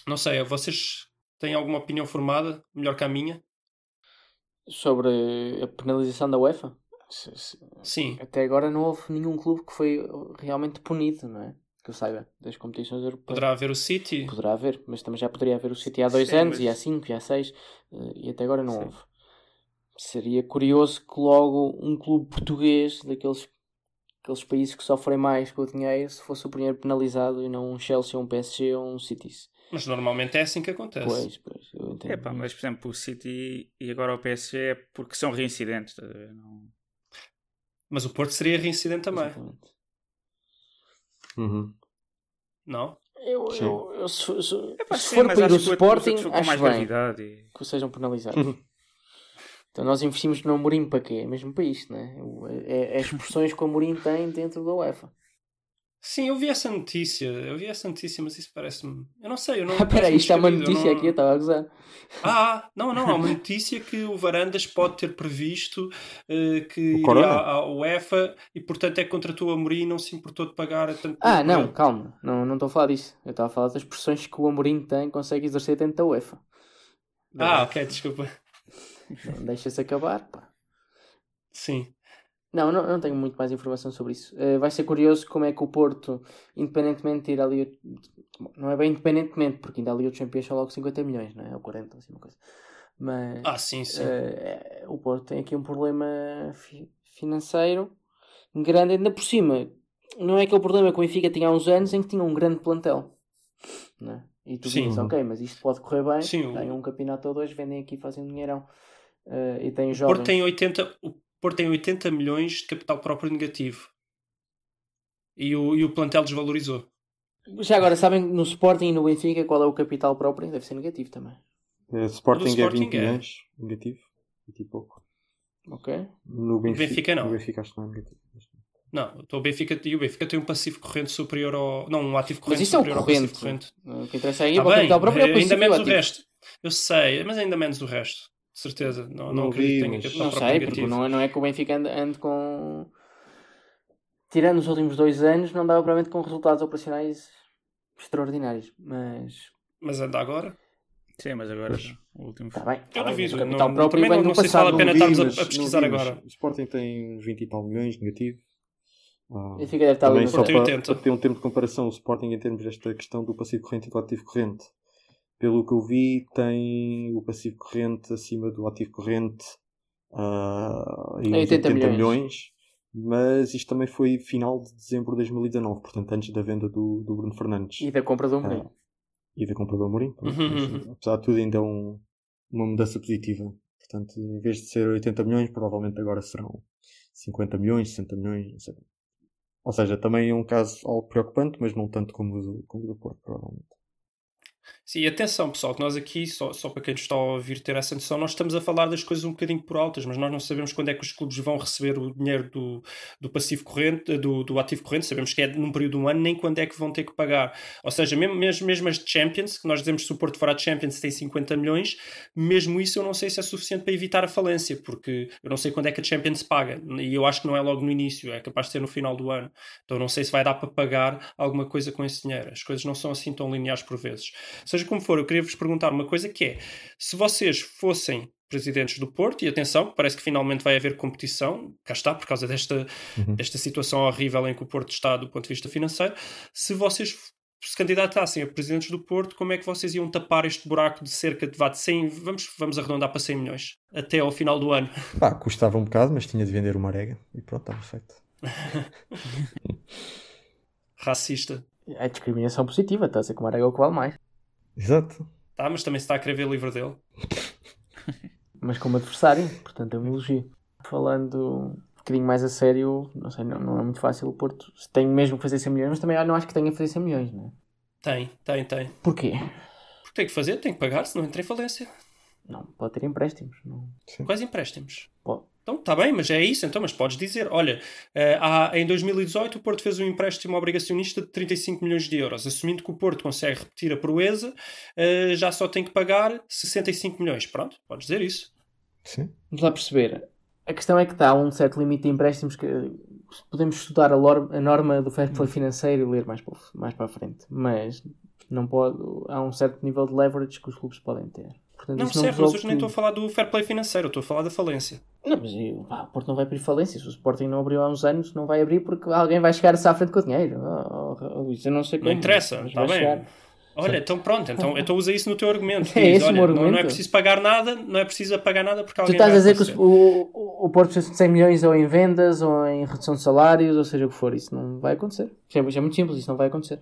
Não sei, vocês têm alguma opinião formada, melhor que a minha? Sobre a penalização da UEFA? Sim. Até agora não houve nenhum clube que foi realmente punido, não é? Que eu saiba, das competições europeias. Poderá haver o City? Poderá haver, mas também já poderia haver o City há dois Sim, anos, mas... e há cinco, e há seis, eh, e até agora não Sim. houve. Seria curioso que logo um clube português, daqueles aqueles países que sofrem mais com o dinheiro se fosse o primeiro penalizado e não um Chelsea, um PSG ou um City. Mas normalmente é assim que acontece. Pois, pois, eu entendo. É pá, mas por exemplo, o City e agora o PSG é porque são reincidentes. Não... Mas o Porto seria reincidente também. Uhum. Não? Eu, eu, eu, se, se, Epá, se sim, for para ir o Sporting, acho bem e... que sejam penalizados. Uhum. Então nós investimos no Amorim para quê? É mesmo para isto, não é? É, é as [LAUGHS] expressões que o Amorim tem dentro da UEFA. Sim, eu vi essa notícia, eu vi essa notícia, mas isso parece-me. Eu não sei, eu não. [LAUGHS] Ah, peraí, isto é uma notícia não... aqui, eu estava a gozar. Ah, não, não, há uma [LAUGHS] notícia que o Varandas pode ter previsto uh, que iria à UEFA e, portanto, é que contratou o Amorim e não se importou de pagar tanto. Ah, não, calma, não, não estou a falar disso. Eu estava a falar das expressões que o Amorim tem consegue exercer dentro da UEFA. Ah, ok, desculpa. Deixa-se acabar, pá. Sim. Não, não, não tenho muito mais informação sobre isso. Uh, vai ser curioso como é que o Porto, independentemente de ir ali. Não é bem independentemente, porque ainda ali o Champions são logo 50 milhões, não é? Ou 40, assim uma coisa. Mas. Ah, sim, sim. Uh, o Porto tem aqui um problema fi financeiro grande, ainda por cima. Não é aquele problema que o Benfica tinha há uns anos em que tinha um grande plantel. Não é? E tu dizes, ok, mas isto pode correr bem. Sim, Ganham um campeonato ou dois, vendem aqui e fazem um dinheirão. Uh, e tem jovens. Porto tem 80, o Porto tem 80 milhões de capital próprio negativo. E o, e o plantel desvalorizou. Já agora, sabem no Sporting e no Benfica qual é o capital próprio? Deve ser negativo também. É, Sporting, Sporting é 20 é... milhões, negativo. 20 e pouco. Ok. No Benfica, Benfica não. No Benfica acho que não é negativo. Não, o Benfica, e o Benfica tem um passivo corrente superior ao. Não, um ativo corrente mas isso superior é o corrente. ao passivo corrente. O que interessa aí é ah, o capital próprio é o Ainda menos ativo. o resto. Eu sei, mas ainda menos o resto. De certeza. Não, não, não acredito que tenha não sei, negativo. porque não é, não é que o Benfica ande, ande com. Tirando os últimos dois anos, não dava provavelmente com resultados operacionais extraordinários. Mas. Mas anda agora? Sim, mas agora o último. Tá bem, eu tá duvido. Bem, capital não, próprio também não, não sei se vale a pena estarmos mas a, a pesquisar não agora. O Sporting tem uns 20 e tal milhões negativo. Ah, Benfica deve estar ali no só para, 80. para ter um tempo de comparação, o Sporting em termos desta questão do passivo corrente e do ativo corrente. Pelo que eu vi, tem o passivo corrente acima do ativo corrente ah, em É uns 80 80 milhões. milhões. Mas isto também foi final de dezembro de 2019, portanto antes da venda do, do Bruno Fernandes E da compra do Amorim. Ah, e da compra do Amorim. Uhum, uhum. Apesar de tudo, ainda é um- uma mudança positiva. Portanto, em vez de ser 80 milhões, provavelmente agora serão 50 milhões, 60 milhões, não sei. Ou seja, também é um caso algo preocupante, mas não tanto como o do, como o do Porto, provavelmente. Sim, atenção pessoal, que nós aqui, só, só para quem está a ouvir ter essa noção, nós estamos a falar das coisas um bocadinho por altas, mas nós não sabemos quando é que os clubes vão receber o dinheiro do, do passivo corrente, do, do ativo corrente, sabemos que é num período de um ano, nem quando é que vão ter que pagar. Ou seja, mesmo, mesmo, mesmo as Champions, que nós dizemos que se o Porto for à Champions tem 50 milhões, mesmo isso eu não sei se é suficiente para evitar a falência, porque eu não sei quando é que a Champions paga, e eu acho que não é logo no início, é capaz de ser no final do ano. Então não sei se vai dar para pagar alguma coisa com esse dinheiro. As coisas não são assim tão lineares por vezes. Seja como for, eu queria vos perguntar uma coisa que é: se vocês fossem presidentes do Porto, e atenção, parece que finalmente vai haver competição, cá está, por causa desta, Uhum. desta situação horrível em que o Porto está do ponto de vista financeiro, se vocês se candidatassem a presidentes do Porto, como é que vocês iam tapar este buraco de cerca de, vá, de 100, vamos, vamos arredondar para 100 milhões, até ao final do ano? [LAUGHS] Pá, custava um bocado, mas tinha de vender uma arega e pronto, está perfeito. Racista. É discriminação positiva, está a dizer que o Marega é o que vale mais. Exato. Tá, mas também se está a querer ver livre dele. [LAUGHS] Mas como adversário, portanto é um elogio. Falando um bocadinho mais a sério, não sei, não, não é muito fácil o Porto. Tenho mesmo que fazer 100 milhões, mas também não acho que tenha que fazer 100 milhões, não é? Tem, tem, tem. Porquê? Porque tem que fazer, tem que pagar, senão entra em falência. Não, pode ter empréstimos. Não. Quais empréstimos? Pode. Então, está bem, mas é isso, então, mas podes dizer, olha, eh, há- em 2018 o Porto fez um empréstimo obrigacionista de 35 milhões de euros, assumindo que o Porto consegue repetir a proeza, eh, já só tem que pagar 65 milhões. Pronto, podes dizer isso. Sim. Vamos lá perceber. A questão é que está um certo limite de empréstimos que podemos estudar a, lor- a norma do fair play financeiro e ler mais para, mais para a frente. Mas não pode, há um certo nível de leverage que os clubes podem ter. Portanto, Não, isso certo, mas hoje nem estou a falar do fair play financeiro, estou a falar da falência. Não, mas pá, o Porto não vai abrir falência. Se o Sporting não abriu há uns anos, não vai abrir porque alguém vai chegar-se à frente com o dinheiro. Oh, oh, Luís, eu não sei como. Não interessa, está bem. chegar. Olha, então pronto, então, então usa isso no teu argumento. É Diz, esse o olha, meu não, não é argumento? preciso pagar nada, não é preciso pagar nada porque Tu alguém estás a dizer que acontecer. o, o, o Porto precisa de 100 milhões ou em vendas ou em redução de salários, ou seja o que for. Isso não vai acontecer. É, é muito simples, isso não vai acontecer.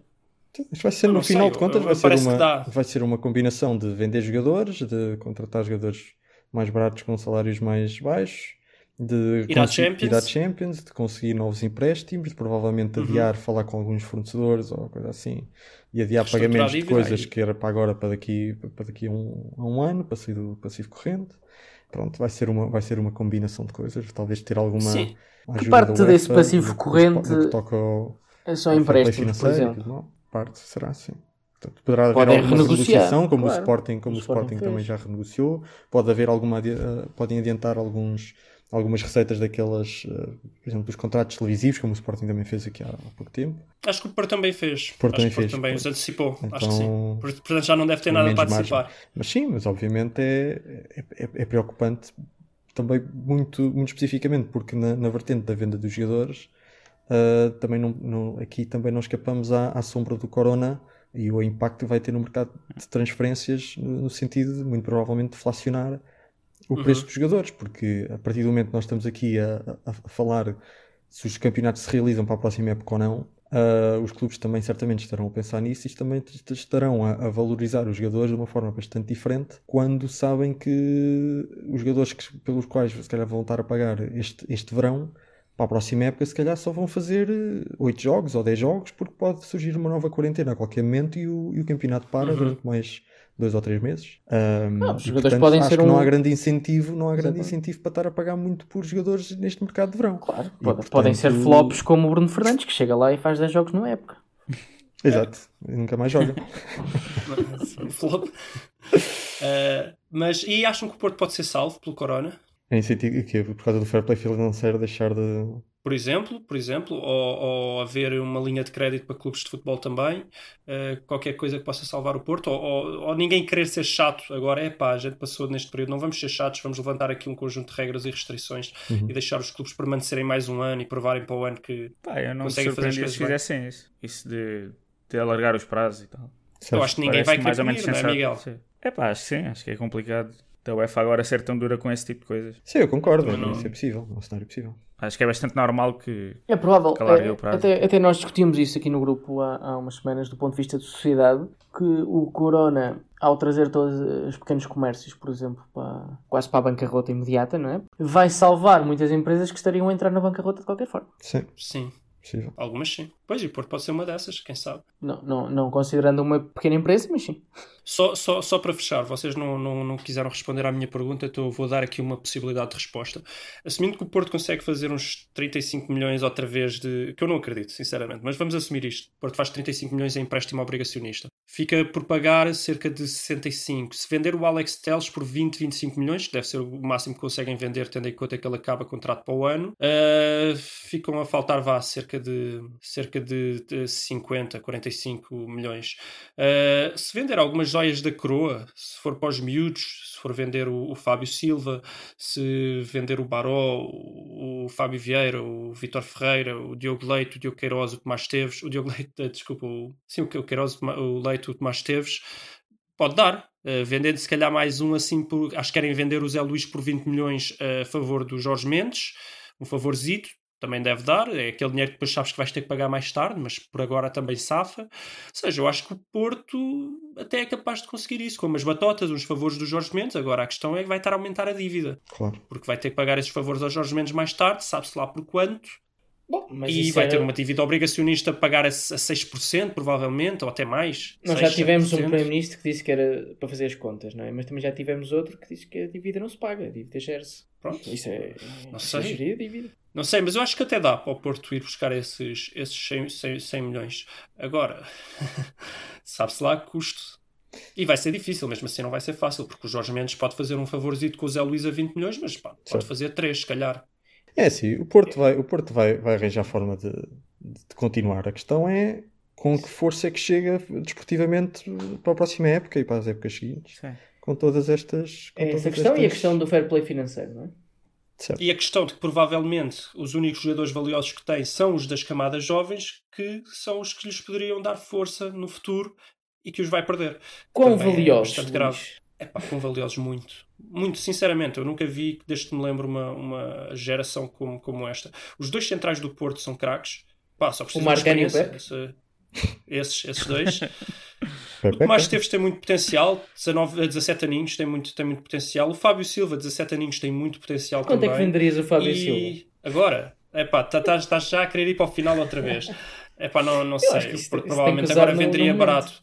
Isto vai ser, Eu no não sei, final de contas, eu- vai, ser que uma, dá. vai ser uma combinação de vender jogadores, de contratar jogadores mais baratos com salários mais baixos, de Ir à conseguir- Champions. ir à Champions, de conseguir novos empréstimos, de provavelmente Uhum. adiar, falar com alguns fornecedores ou coisa assim, e adiar pagamentos de coisas aí. que era para agora, para daqui, para daqui a, um, a um ano, para sair do passivo corrente. Pronto, vai ser uma, vai ser uma combinação de coisas, talvez ter alguma Sim. ajuda parte da desse passivo que- corrente que É só empréstimos, por exemplo. Parte será assim. Portanto, poderá haver Podem alguma renegociar, renegociação, como claro. o Sporting, como O o Sporting, Sporting também já renegociou. Pode haver alguma, eh, podem adiantar alguns, algumas receitas daquelas, eh, por exemplo, dos contratos televisivos, como o Sporting também fez aqui há, há pouco tempo. Acho que o Porto também fez. Porto Acho também que o Porto fez, também pois. os antecipou. Acho que Então, sim. Por- Portanto, já não deve ter nada margem. antecipar. Mas sim, mas obviamente é, é, é- é preocupante também muito, muito especificamente porque na, na vertente da venda dos jogadores ah, também não, não- aqui também não escapamos à, à sombra do Corona e o impacto que vai ter no mercado de transferências no, no sentido de muito provavelmente deflacionar o Uhum. preço dos jogadores, porque a partir do momento que nós estamos aqui a, a- a falar se os campeonatos se realizam para a próxima época ou não, ah, os clubes também certamente estarão a pensar nisso e também estarão a, a valorizar os jogadores de uma forma bastante diferente quando sabem que os jogadores que- pelos quais se calhar vão estar a pagar este, este verão para a próxima época se calhar só vão fazer 8 jogos ou 10 jogos porque pode surgir uma nova quarentena a qualquer momento e o, e o campeonato para Uhum. durante mais dois ou três meses. Não, os e, jogadores portanto, podem acho ser que não um- há grande incentivo, não há grande Exatamente. incentivo para estar a pagar muito por jogadores neste mercado de verão. Claro, E, pode- podem ser portanto, flops como o Bruno Fernandes, que chega lá e faz 10 jogos numa época. Exato, e nunca mais joga. Um [LAUGHS] flop. Eh, mas, e acham que o Porto pode ser salvo pelo Corona? Em sentido que por causa do fair play financeiro deixar de por exemplo, por exemplo, ou, ou haver uma linha de crédito para clubes de futebol também, uh, qualquer coisa que possa salvar o Porto, ou, ou, ou, ninguém querer ser chato. Agora é pá, a gente passou neste período, não vamos ser chatos, vamos levantar aqui um conjunto de regras e restrições Uhum. e deixar os clubes permanecerem mais um ano e provarem para o ano que Pá, eu não conseguem fazer as surpreendia se coisas bem. fizessem isso. Isso de, de alargar os prazos e tal. Certo. Eu acho que ninguém vai querer mais ou menos não é. Miguel? É pá, acho que sim, acho que é complicado da UEFA agora ser tão dura com esse tipo de coisas. Sim, eu concordo. Também não- Isso é possível. É um cenário possível. Acho que é bastante normal que. É provável. É, o prazo. até, até nós discutimos isso aqui no grupo há, há umas semanas do ponto de vista de sociedade, que o Corona, ao trazer todos os pequenos comércios, por exemplo, para, quase para a bancarrota imediata, não é? Vai salvar muitas empresas que estariam a entrar na bancarrota de qualquer forma. Sim, sim, possível. algumas sim. Pois, e o Porto pode ser uma dessas, quem sabe. Não, não, não considerando uma pequena empresa, mas sim. Só, só, só para fechar, vocês não, não, não quiseram responder à minha pergunta, então eu vou dar aqui uma possibilidade de resposta. Assumindo que o Porto consegue fazer uns 35 milhões outra vez de. que eu não acredito, sinceramente, mas vamos assumir isto. O Porto faz 35 milhões em empréstimo obrigacionista. Fica por pagar cerca de 65. Se vender o Alex Teles por 20, 25 milhões, que deve ser o máximo que conseguem vender, tendo em conta que ele acaba contrato para o ano, ah, ficam a faltar vá cerca de, cerca de, de 50, 45 milhões. Uh, se vender algumas joias da coroa, se for para os miúdos, se for vender o, o Fábio Silva, se vender o Baró, o, o Fábio Vieira, o Vitor Ferreira, o Diogo Leite, o Diogo Queiroz, o Tomás Teves, o Diogo Leite, eh, desculpa, o, sim, o Queiroz, o Leite, o Tomás Teves, pode dar. Uh, vendendo se calhar mais um assim, por, acho que querem vender o Zé Luís por 20 milhões uh, a favor do Jorge Mendes, um favorzito, também deve dar, é aquele dinheiro que depois sabes que vais ter que pagar mais tarde, mas por agora também safa. Ou seja, eu acho que o Porto até é capaz de conseguir isso, com umas batotas, uns favores do Jorge Mendes. Agora a questão é que vai estar a aumentar a dívida, Claro. porque vai ter que pagar esses favores ao Jorge Mendes mais tarde, sabe-se lá por quanto, Bom, mas e isso vai era- ter uma dívida obrigacionista a pagar a, a 6%, provavelmente, ou até mais. Nós 6, já tivemos um 7%. Primeiro-Ministro que disse que era para fazer as contas, não é? Mas também já tivemos outro que disse que a dívida não se paga, a dívida gera-se. Pronto. Isso é. Não isso é sei. dívida. Não sei, mas eu acho que até dá para o Porto ir buscar esses, esses 100, 100, 100 milhões. Agora, [LAUGHS] sabe-se lá que custo. E vai ser difícil, mesmo assim não vai ser fácil, porque o Jorge Mendes pode fazer um favorzito com o Zé Luís a 20 milhões, mas pá, pode Certo. fazer 3, se calhar. É assim, o Porto vai, o Porto vai, vai arranjar forma de, de continuar. A questão é com que força é que chega desportivamente para a próxima época e para as épocas seguintes. Sim. Com todas estas. Com É essa todas questão e a estas- questão do fair play financeiro, não é? Certo. E a questão de que provavelmente os únicos jogadores valiosos que têm são os das camadas jovens, que são os que lhes poderiam dar força no futuro e que os vai perder. Quão Também é valiosos? bastante grave. É com valiosos muito. Muito, sinceramente, eu nunca vi, desde que me lembro, uma, uma geração como, como esta. Os dois centrais do Porto são craques. Pá, só O Marcano e o. Esse- Esses, esses dois. [LAUGHS] Pepe, O Tomás Esteves tem muito potencial, 19 a 17 aninhos tem muito, tem muito potencial. O Fábio Silva, 17 aninhos, tem muito potencial Quanto é também. que venderias o Fábio e Silva? agora, é pá, estás tá, já a querer ir para o final outra vez. É pá, não, não sei. isso- Porto isso provavelmente agora no- venderia no barato.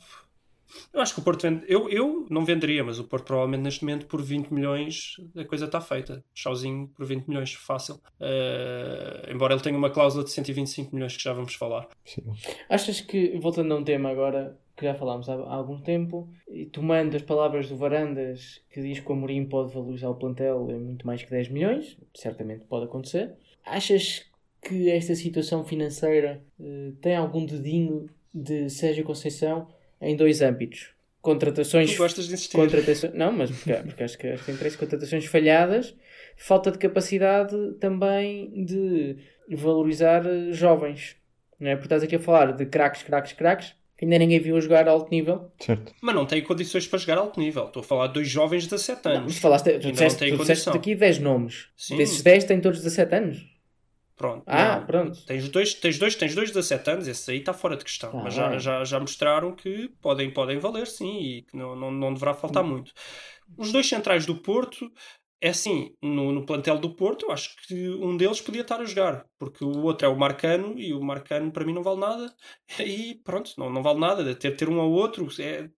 Eu acho que o Porto vende. Eu, eu não venderia, mas o Porto provavelmente neste momento por 20 milhões a coisa está feita. Chauzinho por 20 milhões, fácil. Eh, embora ele tenha uma cláusula de 125 milhões que já vamos falar. Possível. Achas que, voltando a um tema agora que já falámos há, há algum tempo, e tomando as palavras do Varandas, que diz que o Amorim pode valorizar o plantel em muito mais que 10 milhões, certamente pode acontecer, achas que esta situação financeira eh, tem algum dedinho de Sérgio Conceição em dois âmbitos? Contratações Tu gostas de insistir. Contratações, não, mas porque, porque acho que acho que tem três contratações falhadas, falta de capacidade também de valorizar eh, jovens, não é? Porque estás aqui a falar de craques, craques, craques, que ainda ninguém viu jogar a alto nível. Certo. Mas não tem condições para jogar alto nível. Estou a falar de dois jovens de 17 Não, anos. mas falaste, tu não disseste, tu disseste aqui 10 nomes. Sim. Desses 10 têm todos 17 anos. Pronto. Ah, Não. pronto. Tens dois, tens dois, tens dois de 17 anos, esse aí está fora de questão. Ah, mas já, bem. já, já mostraram que podem, podem valer, sim, e que não, não, não deverá faltar muito. Os dois centrais do Porto, é assim, no, no plantel do Porto, eu acho que um deles podia estar a jogar, porque o outro é o Marcano, e o Marcano para mim não vale nada, [LAUGHS] e pronto, não, não vale nada, ter, ter um ao outro, é,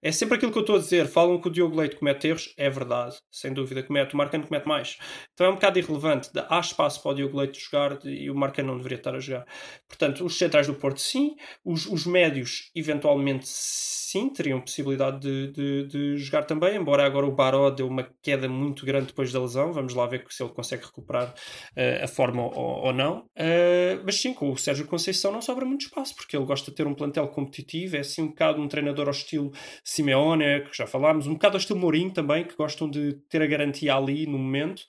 é sempre aquilo que eu estou a dizer, falam que o Diogo Leite comete erros, é verdade, sem dúvida. Comete, o Marcano comete mais. Então é um bocado irrelevante, há espaço para o Diogo Leite jogar e o Marcano não deveria estar a jogar. Portanto, os centrais do Porto sim, os, os médios eventualmente sim, teriam possibilidade de, de, de jogar também, embora agora o Baró deu uma queda muito grande depois da lesão. Vamos lá ver se ele consegue recuperar uh, a forma ou, ou não. Uh, mas sim, com o Sérgio Conceição não sobra muito espaço, porque ele gosta de ter um plantel competitivo. É assim um bocado um treinador ao estilo Simeone, que já falámos, um bocado ao estilo Mourinho também, que gostam de ter a garantia ali no momento.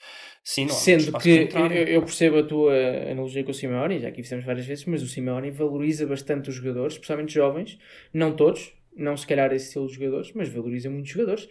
Sim, não, Sendo que eu, eu, percebo a tua analogia com o Simeone, já aqui fizemos várias vezes, mas o Simeone valoriza bastante os jogadores, especialmente jovens, não todos, não se calhar esse estilo de jogadores, mas valoriza muitos jogadores.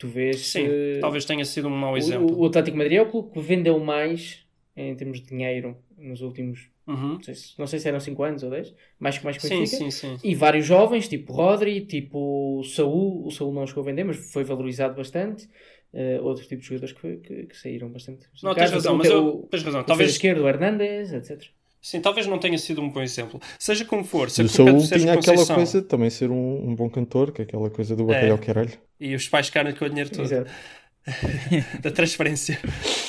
Tu vês. Sim, uh, talvez tenha sido um mau o, exemplo. O, Atlético Madrid é o clube que vendeu mais em termos de dinheiro nos últimos. Uhum. Não, sei se, não sei se eram 5 anos ou 10, mais que mais que sim, sim, sim. E vários jovens, tipo Rodri, tipo Saúl. O Saúl não chegou a vender, mas foi valorizado bastante. Uh, outros tipos de jogadores que, que, que saíram bastante. Não, tens razão, mas eu, tens razão. O talvez esquerdo, o Hernandes, etc. Sim, talvez não tenha sido um bom exemplo. Seja como for, se o a Saúl culpa é tinha Conceição, aquela coisa de também ser um, um, bom cantor, que é aquela coisa do bacalhau É. caralho. E os pais ficaram com o dinheiro todo. [LAUGHS] Da transferência.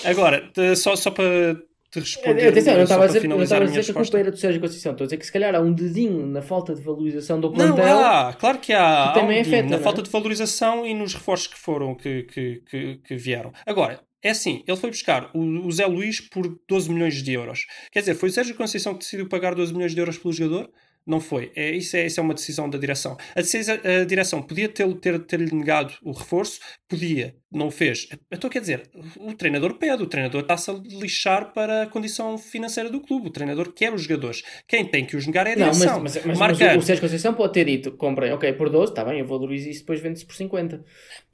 Agora, te- só, só para te responder. Atenção, eu não estava a dizer, não estava a dizer que a culpa era do Sérgio Conceição. Estou a dizer que se calhar há um dedinho na falta de valorização do Não, plantel. há, claro que há. que há também um afeta, na não é? falta de valorização e nos reforços que foram, que, que, que, que vieram. Agora, é assim, ele foi buscar o, o Zé Luís por 12 milhões de euros. Quer dizer, foi o Sérgio Conceição que decidiu pagar 12 milhões de euros pelo jogador? Não foi. É, isso, é, isso é uma decisão da direção. A, decisão- a direção podia ter-lhe ter, ter negado o reforço? Podia. Não o fez. Então, quer dizer, o treinador pede. O treinador está-se a lixar para a condição financeira do clube. O treinador quer os jogadores. Quem tem que os negar é a Não, mas, direção. mas, mas, mas o Sérgio Conceição pode ter dito: comprem, ok, por 12, está bem, eu valorizo isso, depois vende-se por 50.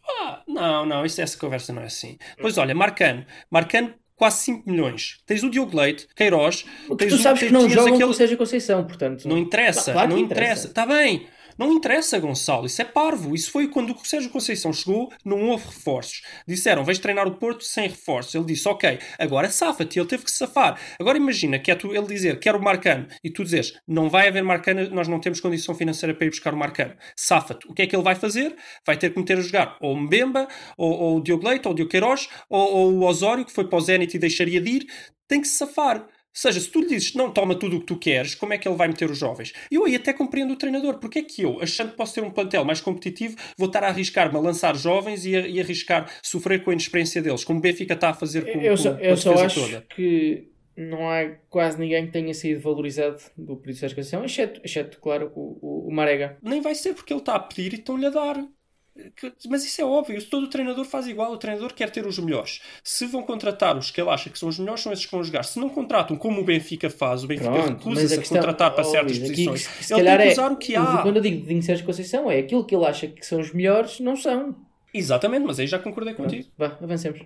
Ah, não, não, isso, essa conversa não é assim. Pois olha, Marcano, Marcano quase 5 milhões. Tens o Diogo Leite, Queiroz, Porque tens tu o- sabes tens- que não jogam aquele- o Sérgio Conceição, portanto. Não interessa, Claro não interessa. Está bem. Não interessa, Gonçalo. Isso é parvo. Isso foi quando o Sérgio Conceição chegou, não houve reforços. Disseram, vais treinar o Porto sem reforços. Ele disse, ok, agora safa-te. Ele teve que safar. Agora imagina que é tu, ele dizer, quero o Marcano, e tu dizes, não vai haver Marcano, nós não temos condição financeira para ir buscar o Marcano. Safa-te. O que é que ele vai fazer? Vai ter que meter a jogar ou o Mbemba, ou, ou o Diogo Leite, ou o Diogo Queiroz, ou, ou o Osório, que foi para o Zenit e deixaria de ir. Tem que se safar. Seja, se tu lhe dizes não toma tudo o que tu queres, como é que ele vai meter os jovens? Eu aí até compreendo o treinador. Porque é que eu, achando que posso ter um plantel mais competitivo, vou estar a arriscar-me a lançar jovens e, a, e arriscar sofrer com a inexperiência deles, como o Benfica está a fazer com, Eu com- só, com eu a só acho toda. que não há quase ninguém que tenha sido valorizado do período de Conceição, exceto, exceto claro, o, o, o Marega. Nem vai ser porque ele está a pedir e estão-lhe a dar. Mas isso é óbvio, todo o treinador faz igual, o treinador quer ter os melhores. Se vão contratar os que ele acha que são os melhores, são esses que vão jogar. Se não contratam, como o Benfica faz, o Benfica recusa-se a contratar para oh, certas posições. ele tem que é, usar o que há. Quando eu digo de Sérgio Conceição, é aquilo que ele acha que são os melhores, não são. Exatamente, mas aí já concordei contigo. Vá, avancemos.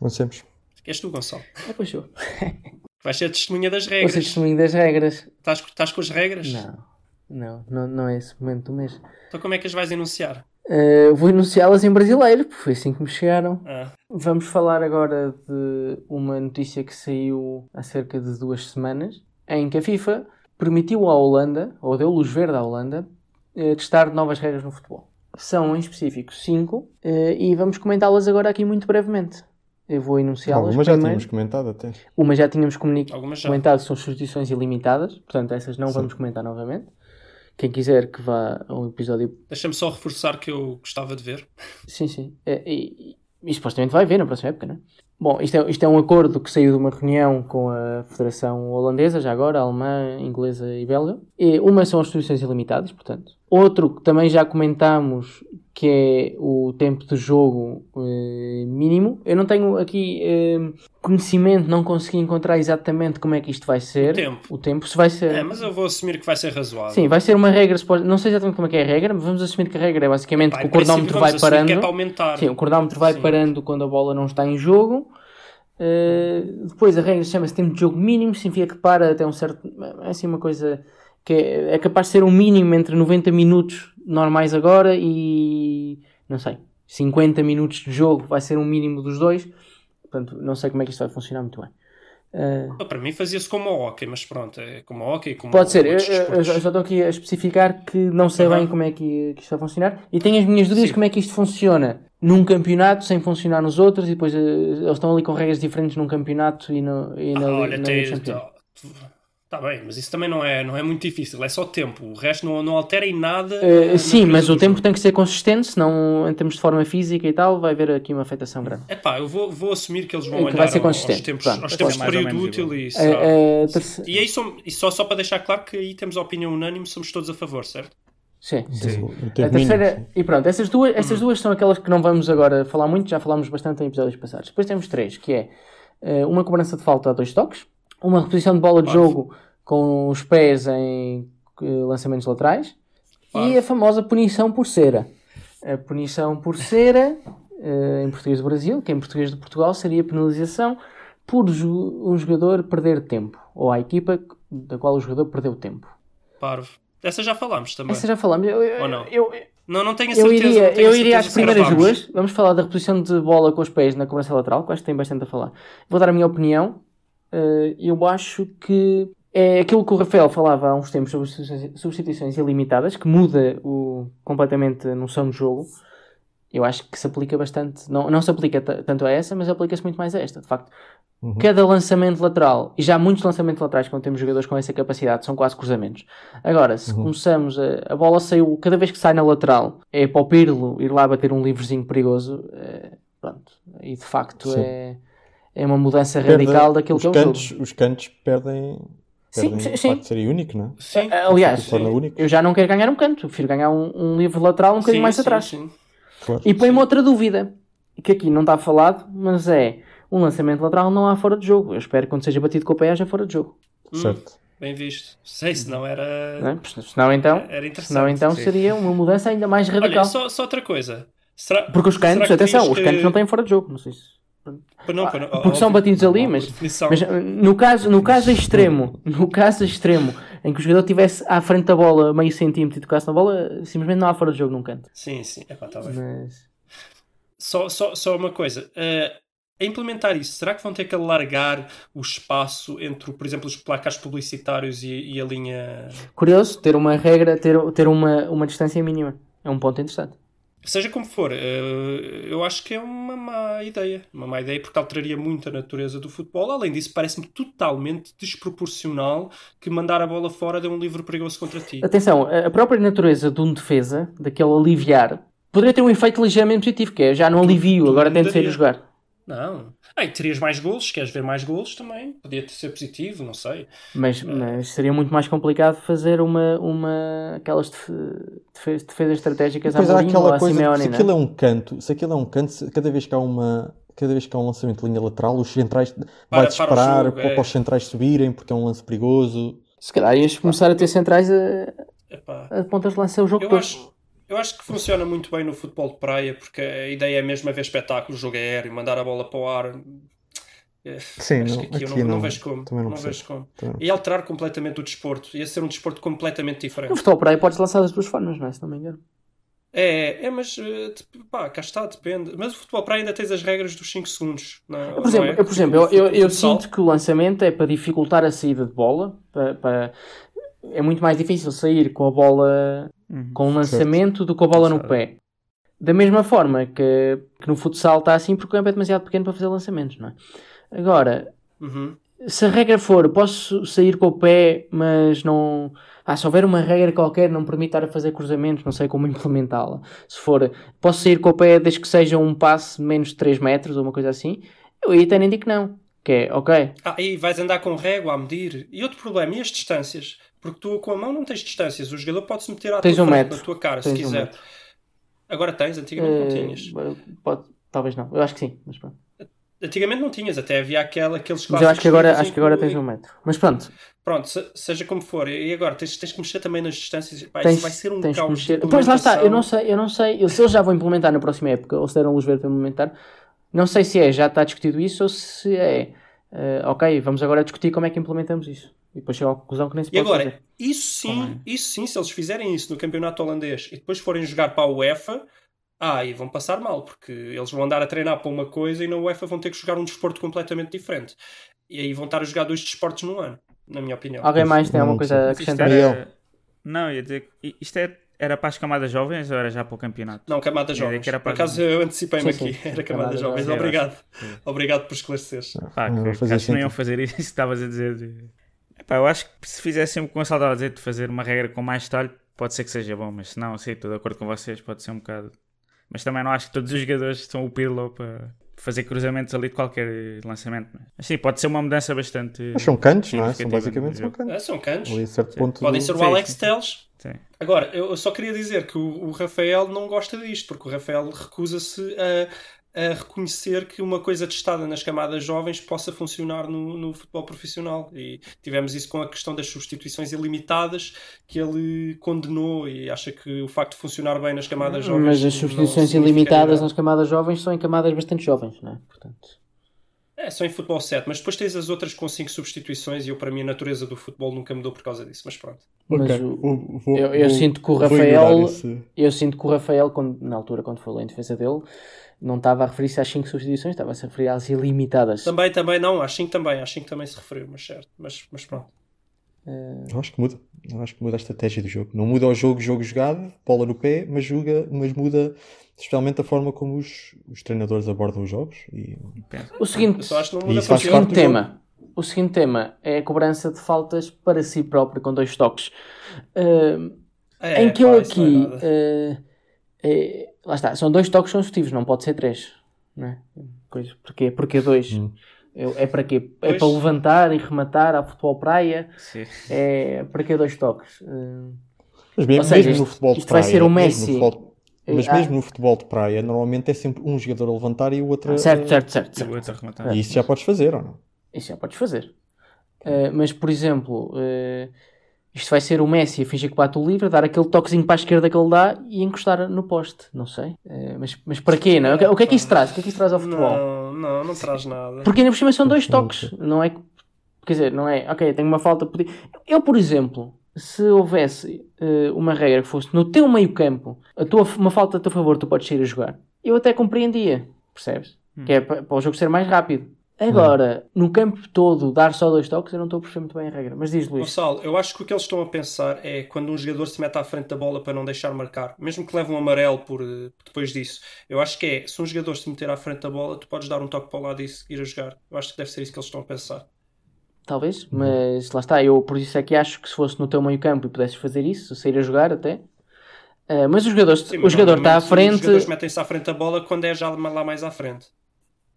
Avancemos. És tu, Gonçalo. Ah, pois sou. [LAUGHS] Vais ser testemunha das regras. seja, testemunho das regras. Estás, estás com as regras? Não, não, não, não é esse momento do mês. Então como é que as vais enunciar? Eh, vou enunciá-las em brasileiro, porque foi assim que me chegaram. Ah, Vamos falar agora de uma notícia que saiu há cerca de duas semanas, em que a FIFA permitiu à Holanda, ou deu luz verde à Holanda, eh, testar novas regras no futebol. São em específico cinco, eh, e vamos comentá-las agora aqui muito brevemente. Eu vou enunciá-las Algumas já tínhamos comentado até. Uma já tínhamos comuni- Algumas já. comentado, são substituições ilimitadas, portanto essas não Sim. vamos comentar novamente. Quem quiser que vá ao episódio Deixa-me só reforçar que eu gostava de ver. Sim, sim. É, e, e, e supostamente vai haver na próxima época, não é? Bom, isto é, isto é um acordo que saiu de uma reunião com a Federação Holandesa, já agora, alemã, inglesa e belga. E uma são as substituições ilimitadas, portanto. Outro que também já comentámos, que é o tempo de jogo eh, mínimo. Eu não tenho aqui eh, conhecimento, não consegui encontrar exatamente como é que isto vai ser. O tempo. O tempo, se vai ser... É, mas eu vou assumir que vai ser razoável. Sim, vai ser uma regra, não sei exatamente como é que é a regra, mas vamos assumir que a regra é basicamente Pá, que o cronómetro vai parando. Que é para aumentar. Sim, o cronómetro vai Sim. parando quando a bola não está em jogo. Uh, depois a regra chama-se tempo de jogo mínimo, significa que para até um certo. É assim uma coisa que é, é capaz de ser um mínimo entre 90 minutos normais agora e. não sei, 50 minutos de jogo vai ser um mínimo dos dois. Portanto, não sei como é que isto vai funcionar muito bem. Uh, Para mim fazia-se como o hockey, mas pronto, é como o hockey, como Pode ser, eu, eu- só estou aqui a especificar que não sei Aham. bem como é que, que isto vai funcionar e tenho as minhas dúvidas Sim. como é que isto funciona num campeonato sem funcionar nos outros e depois eh, eles estão ali com regras diferentes num campeonato e, no, e na, Ah, olha, na tem- Está bem, mas isso também não é, não é muito difícil, é só tempo. O resto não, não altera em nada. Eh, a sim, mas o tempo jogo. tem que ser consistente, senão em termos de forma física e tal, vai haver aqui uma afetação grande. Epá, eu vou, vou assumir que eles vão É que olhar vai ser consistente, aos tempos, pronto. aos tempos de período útil igual. e será. Eh, eh, terce- E aí, som- e só, só para deixar claro que aí temos a opinião unânime, somos todos a favor, certo? Sim, sim. A terceira, e pronto, essas duas, essas duas são aquelas que não vamos agora falar muito, já falámos bastante em episódios passados. Depois temos três, que é eh, uma cobrança de falta a dois toques, uma reposição de bola de jogo com os pés em eh, lançamentos laterais e a famosa punição por cera. A punição por cera, eh, em português do Brasil, que em português de Portugal seria penalização por um jogador perder tempo, ou a equipa da qual o jogador perdeu tempo. Parvo. Essa já falámos também. Essa já falamos. Eu, eu- Ou não? eu- Não, não tenho a eu certeza. iria, não tenho eu iria às primeiras duas. Vamos falar da reposição de bola com os pés na cobrança lateral, que acho que tem bastante a falar. Vou dar a minha opinião. Eh, eu acho que é aquilo que o Rafael falava há uns tempos sobre substituições- ilimitadas, que muda o, completamente a noção do jogo. Eu acho que se aplica bastante. Não, não se aplica tanto a essa, mas aplica-se muito mais a esta. De facto, Uhum. cada lançamento lateral, e já muitos lançamentos laterais, quando temos jogadores com essa capacidade, são quase cruzamentos. Agora, se Uhum. começamos a, a bola saiu, cada vez que sai na lateral, é para o Pirlo ir lá bater um livrezinho perigoso, é, pronto, e de facto Sim. é, é uma mudança Perde- radical daquilo os que é o cantos, jogo. Os cantos perdem, Sim, perdem sim, serem único, não é? Sim. Aliás, Se torna único. eu já não quero ganhar um canto, prefiro ganhar um, um livre lateral um bocadinho mais sim, atrás. sim. Claro. E põe-me outra dúvida, que aqui não está falado, mas é um lançamento lateral não há fora de jogo. Eu espero que quando seja batido com o pé haja fora de jogo. Hum, Certo. bem visto. Sei, senão era. Não é? Senão então, Era interessante. senão, então sim. seria uma mudança ainda mais radical. Olha, só, só outra coisa. Será, Porque os cantos, atenção, os que- cantos não têm fora de jogo. Não sei se... Pá, não, pá, não. porque são batidos ali, mas-. Mas uh, no caso, no caso extremo, no caso extremo, em que o jogador estivesse à frente da bola meio centímetro e tocasse na bola, simplesmente não há fora de jogo num canto. Sim, sim. Epá, tá bem. Mas... Só, só, só uma coisa. eh, a implementar isso, será que vão ter que alargar o espaço entre, por exemplo, os placares publicitários e, e a linha. Curioso, ter uma regra, ter, ter uma, uma distância mínima. É um ponto interessante. Seja como for, eh, eu acho que é uma má ideia. Uma má ideia porque alteraria muito a natureza do futebol. Além disso, parece-me totalmente desproporcional que mandar a bola fora dê um livre perigoso contra ti. Atenção, a própria natureza de um defesa, daquele aliviar, poderia ter um efeito ligeiramente positivo, que é já não alivio, agora tem de sair a jogar. Não. Ah, e terias mais golos, queres ver mais golos também? Podia ser positivo, não sei. Mas, mas seria muito mais complicado fazer uma, uma aquelas defe- defe- defesas estratégicas à Mourinho ou aquela à coisa, Simeone, se não é? aquilo é um canto, se aquilo é um canto, se- cada vez que há uma cada vez que há um lançamento de linha lateral, os centrais vai para disparar jogo, para, é. para os centrais subirem, porque é um lance perigoso. Se calhar ias começar a ter centrais a, Epá. a pontas de lança o jogo Eu todo. acho, eu acho que funciona muito bem no futebol de praia, porque a ideia é mesmo haver espetáculo, jogo é aéreo, mandar a bola para o ar. É, Sim, acho não- que aqui, eu aqui não, não não- vejo como. também não vejo como. E alterar completamente o desporto. Ia ser um desporto completamente No diferente. futebol por aí podes lançar das duas formas, não é? Se não me engano. É, é, mas eh, pá, cá está, depende. Mas o futebol praia ainda tens as regras dos 5 segundos. Não, Eu, por exemplo, não é? eu, por exemplo, eu, eu, eu Futsal. sinto que o lançamento é para dificultar a saída de bola. Para, para- É muito mais difícil sair com a bola Uhum. com o lançamento do que com a bola no Certo. pé. Da mesma forma que, que no futsal está assim porque o campo é demasiado pequeno para fazer lançamentos, não é? Agora, Uhum. se a regra for posso sair com o pé, mas não. Ah, se houver uma regra qualquer não permite estar a fazer cruzamentos, não sei como [LAUGHS] implementá-la. Se for posso sair com o pé desde que seja um passe menos de 3 metros ou uma coisa assim, eu aí até nem digo que não. Que é, ok, Ah, e vais andar com régua a medir. E outro problema, e as distâncias? Porque tu com a mão não tens distâncias. O jogador pode-se meter à Tens tua um frente, metro. na tua cara, Tens se um quiser. metro. Agora tens, antigamente não eh, tinhas. pode- talvez não, eu acho que sim, mas pronto. Antigamente não tinhas, até havia aquela, aqueles Mas eu acho que agora, clássicos acho que agora tens um metro. Mas pronto, Pronto, se- seja como for. E agora tens, tens que mexer também nas distâncias. Pá, tens, vai ser um tens caos. mexer. Pois lá está, eu não sei, eu não sei, eu- se eles já vão implementar na próxima época, ou se deram luz verde para implementar, não sei se é, já está discutido isso, ou se é, eh, ok, vamos agora discutir como é que implementamos isso. E depois chega à conclusão que nem se E pode agora, fazer. isso sim, Também. isso sim, se eles fizerem isso no campeonato holandês e depois forem jogar para a UEFA, ah, e vão passar mal, porque eles vão andar a treinar para uma coisa e na UEFA vão ter que jogar um desporto completamente diferente. E aí vão estar a jogar dois desportos num ano, na minha opinião. Alguém mais tem alguma coisa a acrescentar? Não, ia dizer que isto é... era para as camadas jovens ou era já para o campeonato? Não, camadas jovens. que era Por para- acaso eu antecipei-me aqui. sim. Era Camadas camadas jovens. jovens. Obrigado. Obrigado por esclareceres. Pá, Não que, que acho que não iam fazer isso que estavas a dizer. Epá, eu acho que se fizesse sempre com a Salvador a dizer de fazer uma regra com mais talho, pode ser que seja bom, mas se não, sim, estou de acordo com vocês, pode ser um bocado. Mas também não acho que todos os jogadores são o Pirlo para fazer cruzamentos ali de qualquer lançamento. Mas sim, pode ser uma mudança bastante. Mas são cantos, não é? São basicamente são cantos. É, são cantos. Ali certo ponto. Podem do- ser o Alex. Teles. Sim. Agora, eu só queria dizer que o, o Rafael não gosta disto, porque o Rafael recusa-se a, a reconhecer que uma coisa testada nas camadas jovens possa funcionar no, no futebol profissional. E tivemos isso com a questão das substituições ilimitadas, que ele condenou e acha que o facto de funcionar bem nas camadas jovens. Mas as substituições ilimitadas nas camadas jovens são em camadas bastante jovens, não é? Portanto, É, só em futebol 7, mas depois tens as outras com 5 substituições e eu, para mim, a natureza do futebol nunca mudou por causa disso. Mas pronto. Mas Ok, o- vou- vou- eu- eu vou- sinto que o Rafael- esse- eu sinto que o Rafael, quando- na altura, quando falou em defesa dele, não estava a referir-se às 5 substituições, estava a se referir às ilimitadas. Também, também, não, acho que também, acho que também se referiu, mas certo. Mas, mas pronto. Eu acho que muda. Eu acho que muda a estratégia do jogo. Não muda o jogo, jogo jogado, bola no pé, mas, joga, mas muda especialmente a forma como os, os treinadores abordam os jogos. E O seguinte, o porque- seguinte tema. O seguinte tema é a cobrança de faltas para si próprio com dois toques. Ah, É, em que pá, eu é aqui. nada. eh, eh, lá está, são dois toques consecutivos, não pode ser três. Não é? Coisa, porquê? Porquê dois? Hum. É para quê? É Pois. para levantar e rematar a futebol praia? Sim. É para quê dois toques? Eh, Mas mesmo, seja, mesmo isto- no futebol de isto vai praia, ser o mesmo Messi. no futebol- mas Ah. mesmo no futebol de praia, normalmente é sempre um jogador a levantar e o outro a- certo, certo, certo. E o certo. outro a rematar. E isso já podes fazer, ou não? Isso já podes fazer. Eh, mas, por exemplo, eh, isto vai ser o Messi a fingir que bate o livre, dar aquele toquezinho para a esquerda que ele dá e encostar no poste. Não sei. Eh, mas, mas para quê? Não? é? O que- O que é que isso traz? O que é que isso traz ao futebol? Não, não, não traz nada. Porque ainda por cima são dois toques, não é? que- Quer dizer, não é? Ok, tenho uma falta. Eu, por exemplo, se houvesse eh, uma regra que fosse no teu meio-campo, a tua, uma falta a teu favor, tu podes sair a jogar, eu até compreendia, percebes? Que é para, para o jogo ser mais rápido. Agora, no campo todo, dar só dois toques, eu não estou a perceber muito bem a regra. Mas diz, Luís. Gonçalo, eu acho que o que eles estão a pensar é quando um jogador se mete à frente da bola para não deixar marcar, mesmo que leve um amarelo por, eh, depois disso. Eu acho que é, se um jogador se meter à frente da bola, tu podes dar um toque para o lado e seguir a jogar. Eu acho que deve ser isso que eles estão a pensar. Talvez, mas lá está. Eu por isso é que acho que se fosse no teu meio-campo e pudesses fazer isso, sair a jogar até. eh, mas o jogador, Sim, o mas jogador está à frente. Os jogadores metem-se à frente da bola quando é já lá mais à frente.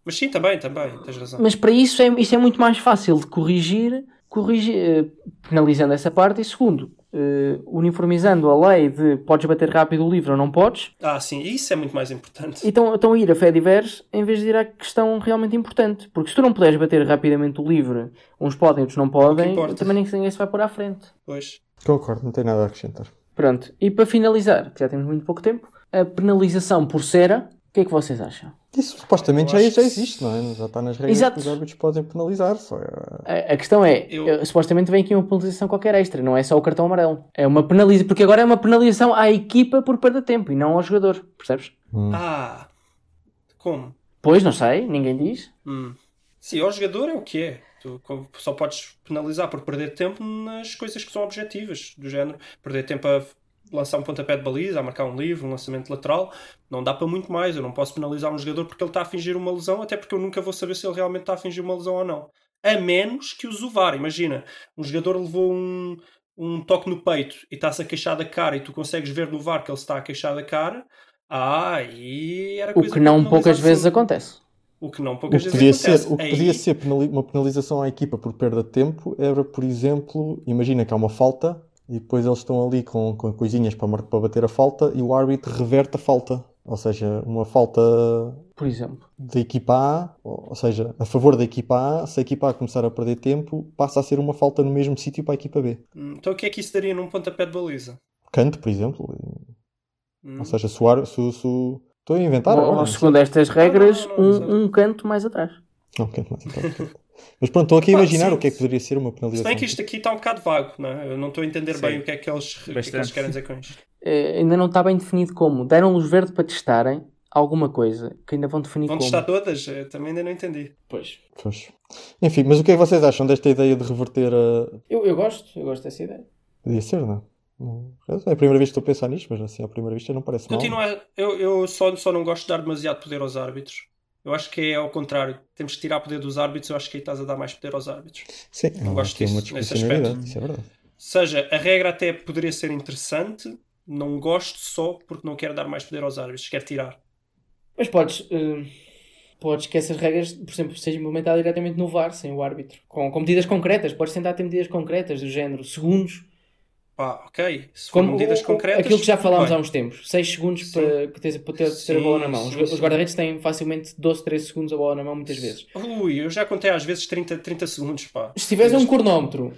Mas sim, também, também, tens razão. Mas para isso é, isso é muito mais fácil de corrigir, corrigir eh, penalizando essa parte e segundo, eh, uniformizando a lei de podes bater rápido o livro ou não podes, Ah, sim, isso é muito mais importante. e estão, estão a ir a fé diversos em vez de ir à questão realmente importante. Porque se tu não puderes bater rapidamente o livro, uns podem, outros não podem, também nem ninguém se vai pôr à frente. Pois. Concordo, não tem nada a acrescentar. Pronto, e para finalizar, que já temos muito pouco tempo, a penalização por cera, que é que vocês acham? Isso supostamente já, Eu já existe, não é? Já está nas regras Exato. que os árbitros podem penalizar. Só é... A, a questão é, Eu- eh, supostamente vem aqui uma penalização qualquer extra, não é só o cartão amarelo. É uma penalização, porque agora é uma penalização à equipa por perda de tempo e não ao jogador, percebes? Ah, como? Pois, não sei, ninguém diz. Hum. Sim, ao jogador é o que é. Tu só podes penalizar por perder tempo nas coisas que são objetivas, do género perder tempo a lançar um pontapé de baliza, a marcar um livro, um lançamento lateral. Não dá para muito mais. Eu não posso penalizar um jogador porque ele está a fingir uma lesão, até porque eu nunca vou saber se ele realmente está a fingir uma lesão ou não. A menos que use o VAR. Imagina, um jogador levou um, um toque no peito e está-se a queixar da cara e tu consegues ver no VAR que ele está a queixar da cara. Ah, e era O coisa que para não poucas vezes sempre. acontece. O que não O poucas que vezes podia acontece. ser, o que Aí- podia ser penali- uma penalização à equipa por perda de tempo era, por exemplo, imagina que há uma falta e depois eles estão ali com, com coisinhas para, para bater a falta e o árbitro reverte a falta. Ou seja, uma falta Por exemplo. da equipa A, ou seja, a favor da equipa A, se a equipa A começar a perder tempo, passa a ser uma falta no mesmo sítio para a equipa B. Hum, Então o que é que isso daria num pontapé de baliza? Canto, por exemplo. Hum. Ou seja, se o ar- se, se o- Estou a inventar Bom, agora. segundo estas regras, Não, não, não, um, um canto mais atrás. Não, canto mais canto. Mas pronto, estou aqui a imaginar sim. o que é que poderia ser uma Se penalização. bem que isto aqui está um bocado vago, não é? Eu não estou a entender Sim. bem o que é que eles, que é que eles querem dizer com isto. Eh, ainda não está bem definido como. Deram luz verde para testarem alguma coisa que ainda vão definir Vão como. testar todas? Eu também ainda não entendi. Pois. Pois. Enfim, mas o que é que vocês acham desta ideia de reverter a. Eu, eu gosto, eu gosto dessa ideia. Podia ser, não é? É a primeira vez que estou a pensar nisto, mas assim, à primeira vista não parece mal. Continua, eu, eu só, só não gosto de dar demasiado poder aos árbitros. Eu acho que é ao contrário. Temos que tirar poder dos árbitros. Eu acho que aí estás a dar mais poder aos árbitros. Sim, Não há gosto uma disso, nesse aspecto. isso é verdade. Ou seja, a regra até poderia ser interessante. Não gosto só porque não quero dar mais poder aos árbitros. Quero tirar. Mas podes, eh, podes que essas regras, por exemplo, sejam implementadas diretamente no VAR, sem o árbitro. Com, com medidas concretas. Podes tentar ter medidas concretas do género segundos. Pá, ok. Se for Como medidas concretas. Aquilo que já falámos bem. há uns tempos. 6 segundos Sim. para, que tens- para ter, ter a Sim, bola na mão. Os, sim, os sim. guarda-redes têm facilmente 12, 13 segundos a bola na mão, muitas vezes. Ui, eu já contei às vezes 30, 30 segundos, pá. Se tiveres um cronómetro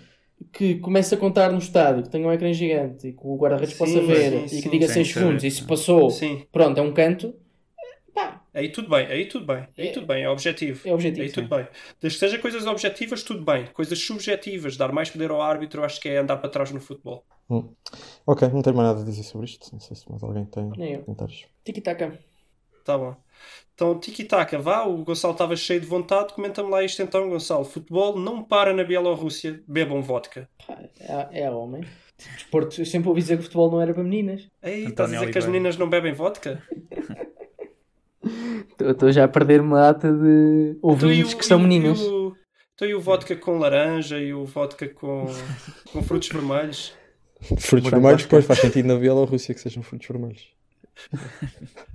que começa a contar no estádio, que tenha um ecrã gigante e que o guarda-redes Sim, possa ver sim, e sim. que diga Sim, 6 sim. segundos e se passou, Sim, pronto, é um canto, aí tudo bem, aí tudo bem. Aí É- tudo bem, é objetivo. é objetivo. Aí sim. tudo bem. Desde que seja coisas objetivas, tudo bem. Coisas subjetivas, dar mais poder ao árbitro, eu acho que é andar para trás no futebol. Hum. Ok, não tenho mais nada a dizer sobre isto. Não sei se mais alguém tem comentários. Tiki-taka. Tá bom. Então, tiki-taka, vá. O Gonçalo estava cheio de vontade. Comenta-me lá isto então, Gonçalo. Futebol não para na Bielorrússia. Bebam vodka. É, é homem. Desporto, eu sempre ouvi dizer que o futebol não era para meninas. Ei, António estás a dizer que as Oliveira. meninas não bebem vodka? [LAUGHS] [LAUGHS] Estou já a perder uma data de Então, ouvintes o- que são e o- meninas. E o, então, e o vodka com laranja e o vodka com, [LAUGHS] com frutos vermelhos? Frutos Morango vermelhos, pois faz sentido na Bielorrússia que sejam frutos vermelhos. [LAUGHS]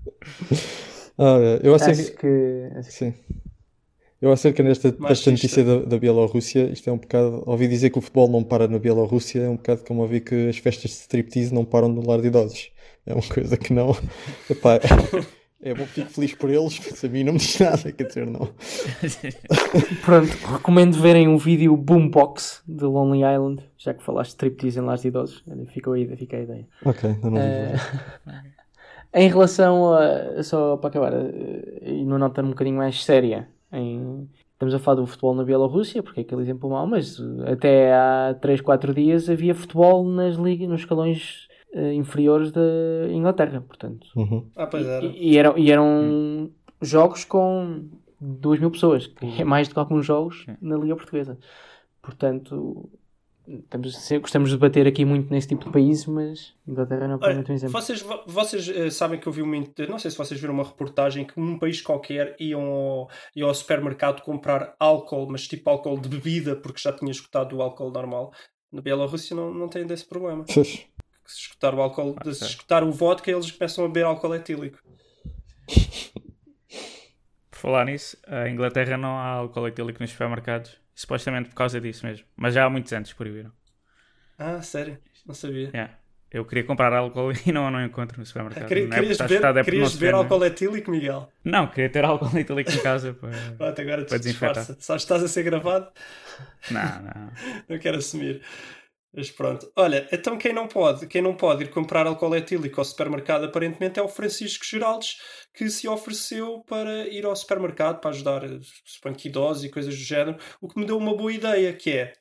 Ah, é, eu acerca, Acho que. sim. Eu acerca desta, desta Machista. notícia da, da Bielorrússia, isto é um bocado. Ouvi dizer que o futebol não para na Bielorrússia, é um bocado como ouvir que as festas de striptease não param no lar de idosos. É uma coisa que não. Epá, é bom, fico feliz por eles, mas a mim não me diz nada, quer dizer, não. [LAUGHS] Pronto, recomendo verem o vídeo Boombox de Lonely Island, já que falaste de striptease em lares de idosos. Ficou aí, fica a ideia. Ok, ainda não vi. Eh, [LAUGHS] em relação a. Só para acabar, eh, e numa nota um bocadinho mais séria, em- estamos a falar do futebol na Bielorrússia, porque é aquele exemplo mau, mas eh, até há 3, 4 dias havia futebol nas ligas, nos escalões eh, inferiores da Inglaterra, portanto. Uhum. Ah, pois era. E, e eram, e eram jogos com 2 mil pessoas, que é mais do que alguns jogos na Liga Portuguesa. Portanto, estamos, gostamos de bater aqui muito nesse tipo de país, mas Inglaterra não é um exemplo. vocês, vo- vocês eh, sabem que eu vi uma. int- Não sei se vocês viram uma reportagem que num país qualquer iam ao, iam ao supermercado comprar álcool, mas tipo álcool de bebida, porque já tinha escutado o álcool normal. Na Bielorrússia não, não tem desse problema. Se escutar o álcool, se escutar o vodka, eles começam a beber álcool etílico. Por falar nisso, a Inglaterra não há álcool etílico nos supermercados. Supostamente por causa disso mesmo. Mas já há muitos anos proibiram. Ah, sério? Não sabia. Yeah. Eu queria comprar álcool [LAUGHS] e não, não encontro no Ah, supermercado. queria- não é querias beber, é porque querias beber álcool etílico, Miguel? Não, queria ter álcool etílico em casa. pá. [LAUGHS] Pronto, agora te Para desinfetar. disfarça. Sabes que estás a ser gravado? Não, não. [LAUGHS] Não quero assumir. Mas pronto. Olha, então quem não pode, quem não pode ir comprar álcool etílico ao supermercado aparentemente é o Francisco Geraldes, que se ofereceu para ir ao supermercado para ajudar suponho que idosos e coisas do género, o que me deu uma boa ideia, que é,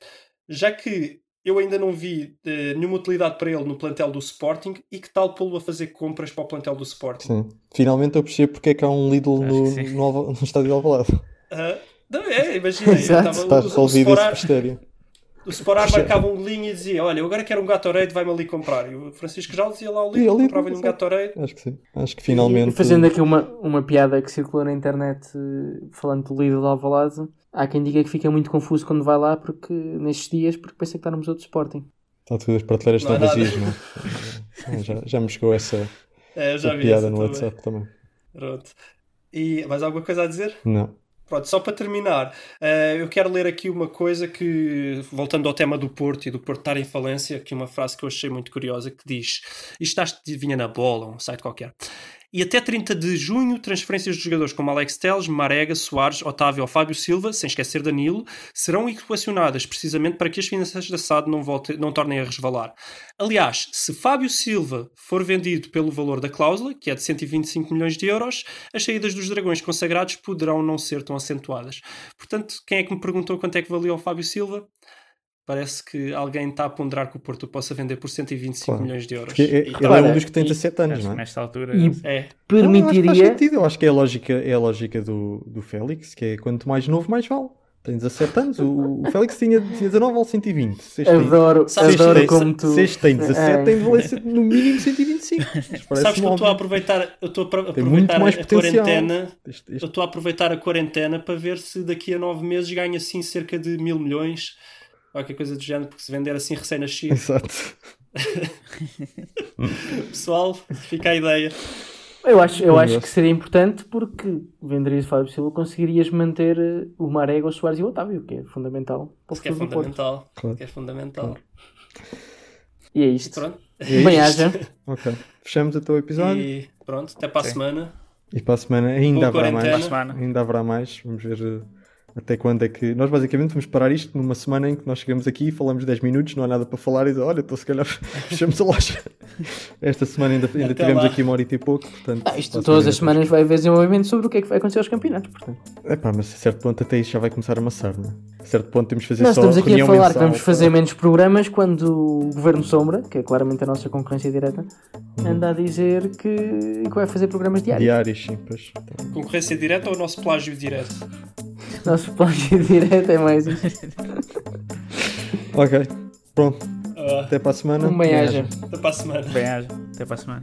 já que eu ainda não vi eh, nenhuma utilidade para ele no plantel do Sporting, e que tal pô-lo a fazer compras para o plantel do Sporting? Sim. Finalmente eu percebo porque é que há um Lidl no, no, no estádio de Alvalade. Ah, não, é, imagina, [LAUGHS] eu Exato. estava- Está o- o resolvido esse mistério. O Sporar marcava um golinho e dizia: Olha, eu agora quero um Gatorade, vai-me ali comprar. E o Francisco já dizia lá ao livro, ali, comprava-lhe um. Gatorade. Acho que sim. Acho que finalmente. E fazendo aqui uma, uma piada que circulou na internet eh, falando do líder de Alvalade, há quem diga que fica muito confuso quando vai lá porque nestes dias porque pensa que está no Museu do Sporting. Está tudo as prateleiras estão vazias, não é? [LAUGHS] Já, já me chegou essa, É, essa vi piada essa no também. WhatsApp também. Pronto. E mais alguma coisa a dizer? Não. Pronto, só para terminar, eh, eu quero ler aqui uma coisa que, voltando ao tema do Porto e do Porto estar em falência, aqui uma frase que eu achei muito curiosa que diz: Isto está vinha na bola, um site qualquer. E até 30 de junho, transferências de jogadores como Alex Teles, Marega, Soares, Otávio ou Fábio Silva, sem esquecer Danilo, serão equacionadas precisamente para que as finanças da SAD não, não tornem a resvalar. Aliás, se Fábio Silva for vendido pelo valor da cláusula, que é de 125 milhões de euros, as saídas dos dragões consagrados poderão não ser tão acentuadas. Portanto, quem é que me perguntou quanto é que valia o Fábio Silva? Parece que alguém está a ponderar que o Porto possa vender por 125 Claro. milhões de euros. Porque é- E- é um dos que tem e- 17 anos, não é? nesta altura. E É. Não, acho permitiria. sentido. Eu acho que é a lógica, é a lógica do, do Félix, que é quanto mais novo, mais vale. Tem 17 anos. O, o Félix tinha, tinha 19 ou 120. Sexto tem- Adoro, Sabes adoro tem- como tu. Sexto tem 17, Ai. tem valência no mínimo 125. [LAUGHS] Isto Sabes que eu estou a aproveitar, eu estou a Tem aproveitar mais a potencial. quarentena. Este- Eu este- estou a aproveitar a quarentena para ver se daqui a nove meses ganha assim cerca de mil milhões. Qualquer coisa do género, porque se vender assim recém-nascido. Exato. [LAUGHS] Pessoal, fica a ideia. Eu acho, eu acho que seria importante porque venderias Fábio Silva conseguirias manter eh, o Marega, o Soares e o Otávio, que é fundamental o Isso que é fundamental. Claro. Que é fundamental. E é E isto. pronto. É Bem isto. haja. Ok. Fechamos até o episódio. E pronto, até para a Sim. semana. E para a semana ainda Boa haverá quarentena. mais. Para a semana. Ainda haverá mais. Vamos ver eh, até quando é que. Nós basicamente vamos parar isto numa semana em que nós chegamos aqui e falamos 10 minutos, não há nada para falar e dizer, olha, então se calhar [LAUGHS] fechamos a loja. Esta semana ainda, ainda Até tivemos lá. aqui uma hora e pouco, portanto. Ah, isto todas as semana semanas vai haver desenvolvimento sobre o que é que vai acontecer aos campeonatos. Portanto. É pá, mas a certo ponto até isso já vai começar a amassar, não é? A certo ponto temos de fazer Nós só estamos aqui a falar que mensal vamos para- fazer menos programas quando o Governo Sombra, que é claramente a nossa concorrência direta, anda a dizer que, que vai fazer programas diários. Diários, sim, pois. Então, Concorrência direta ou o nosso plágio direto? Nosso plágio [LAUGHS] direto é mais isso. Ok, pronto. Até para a semana. Um bem-aja. até para a semana. Bem, haja. Até para a semana.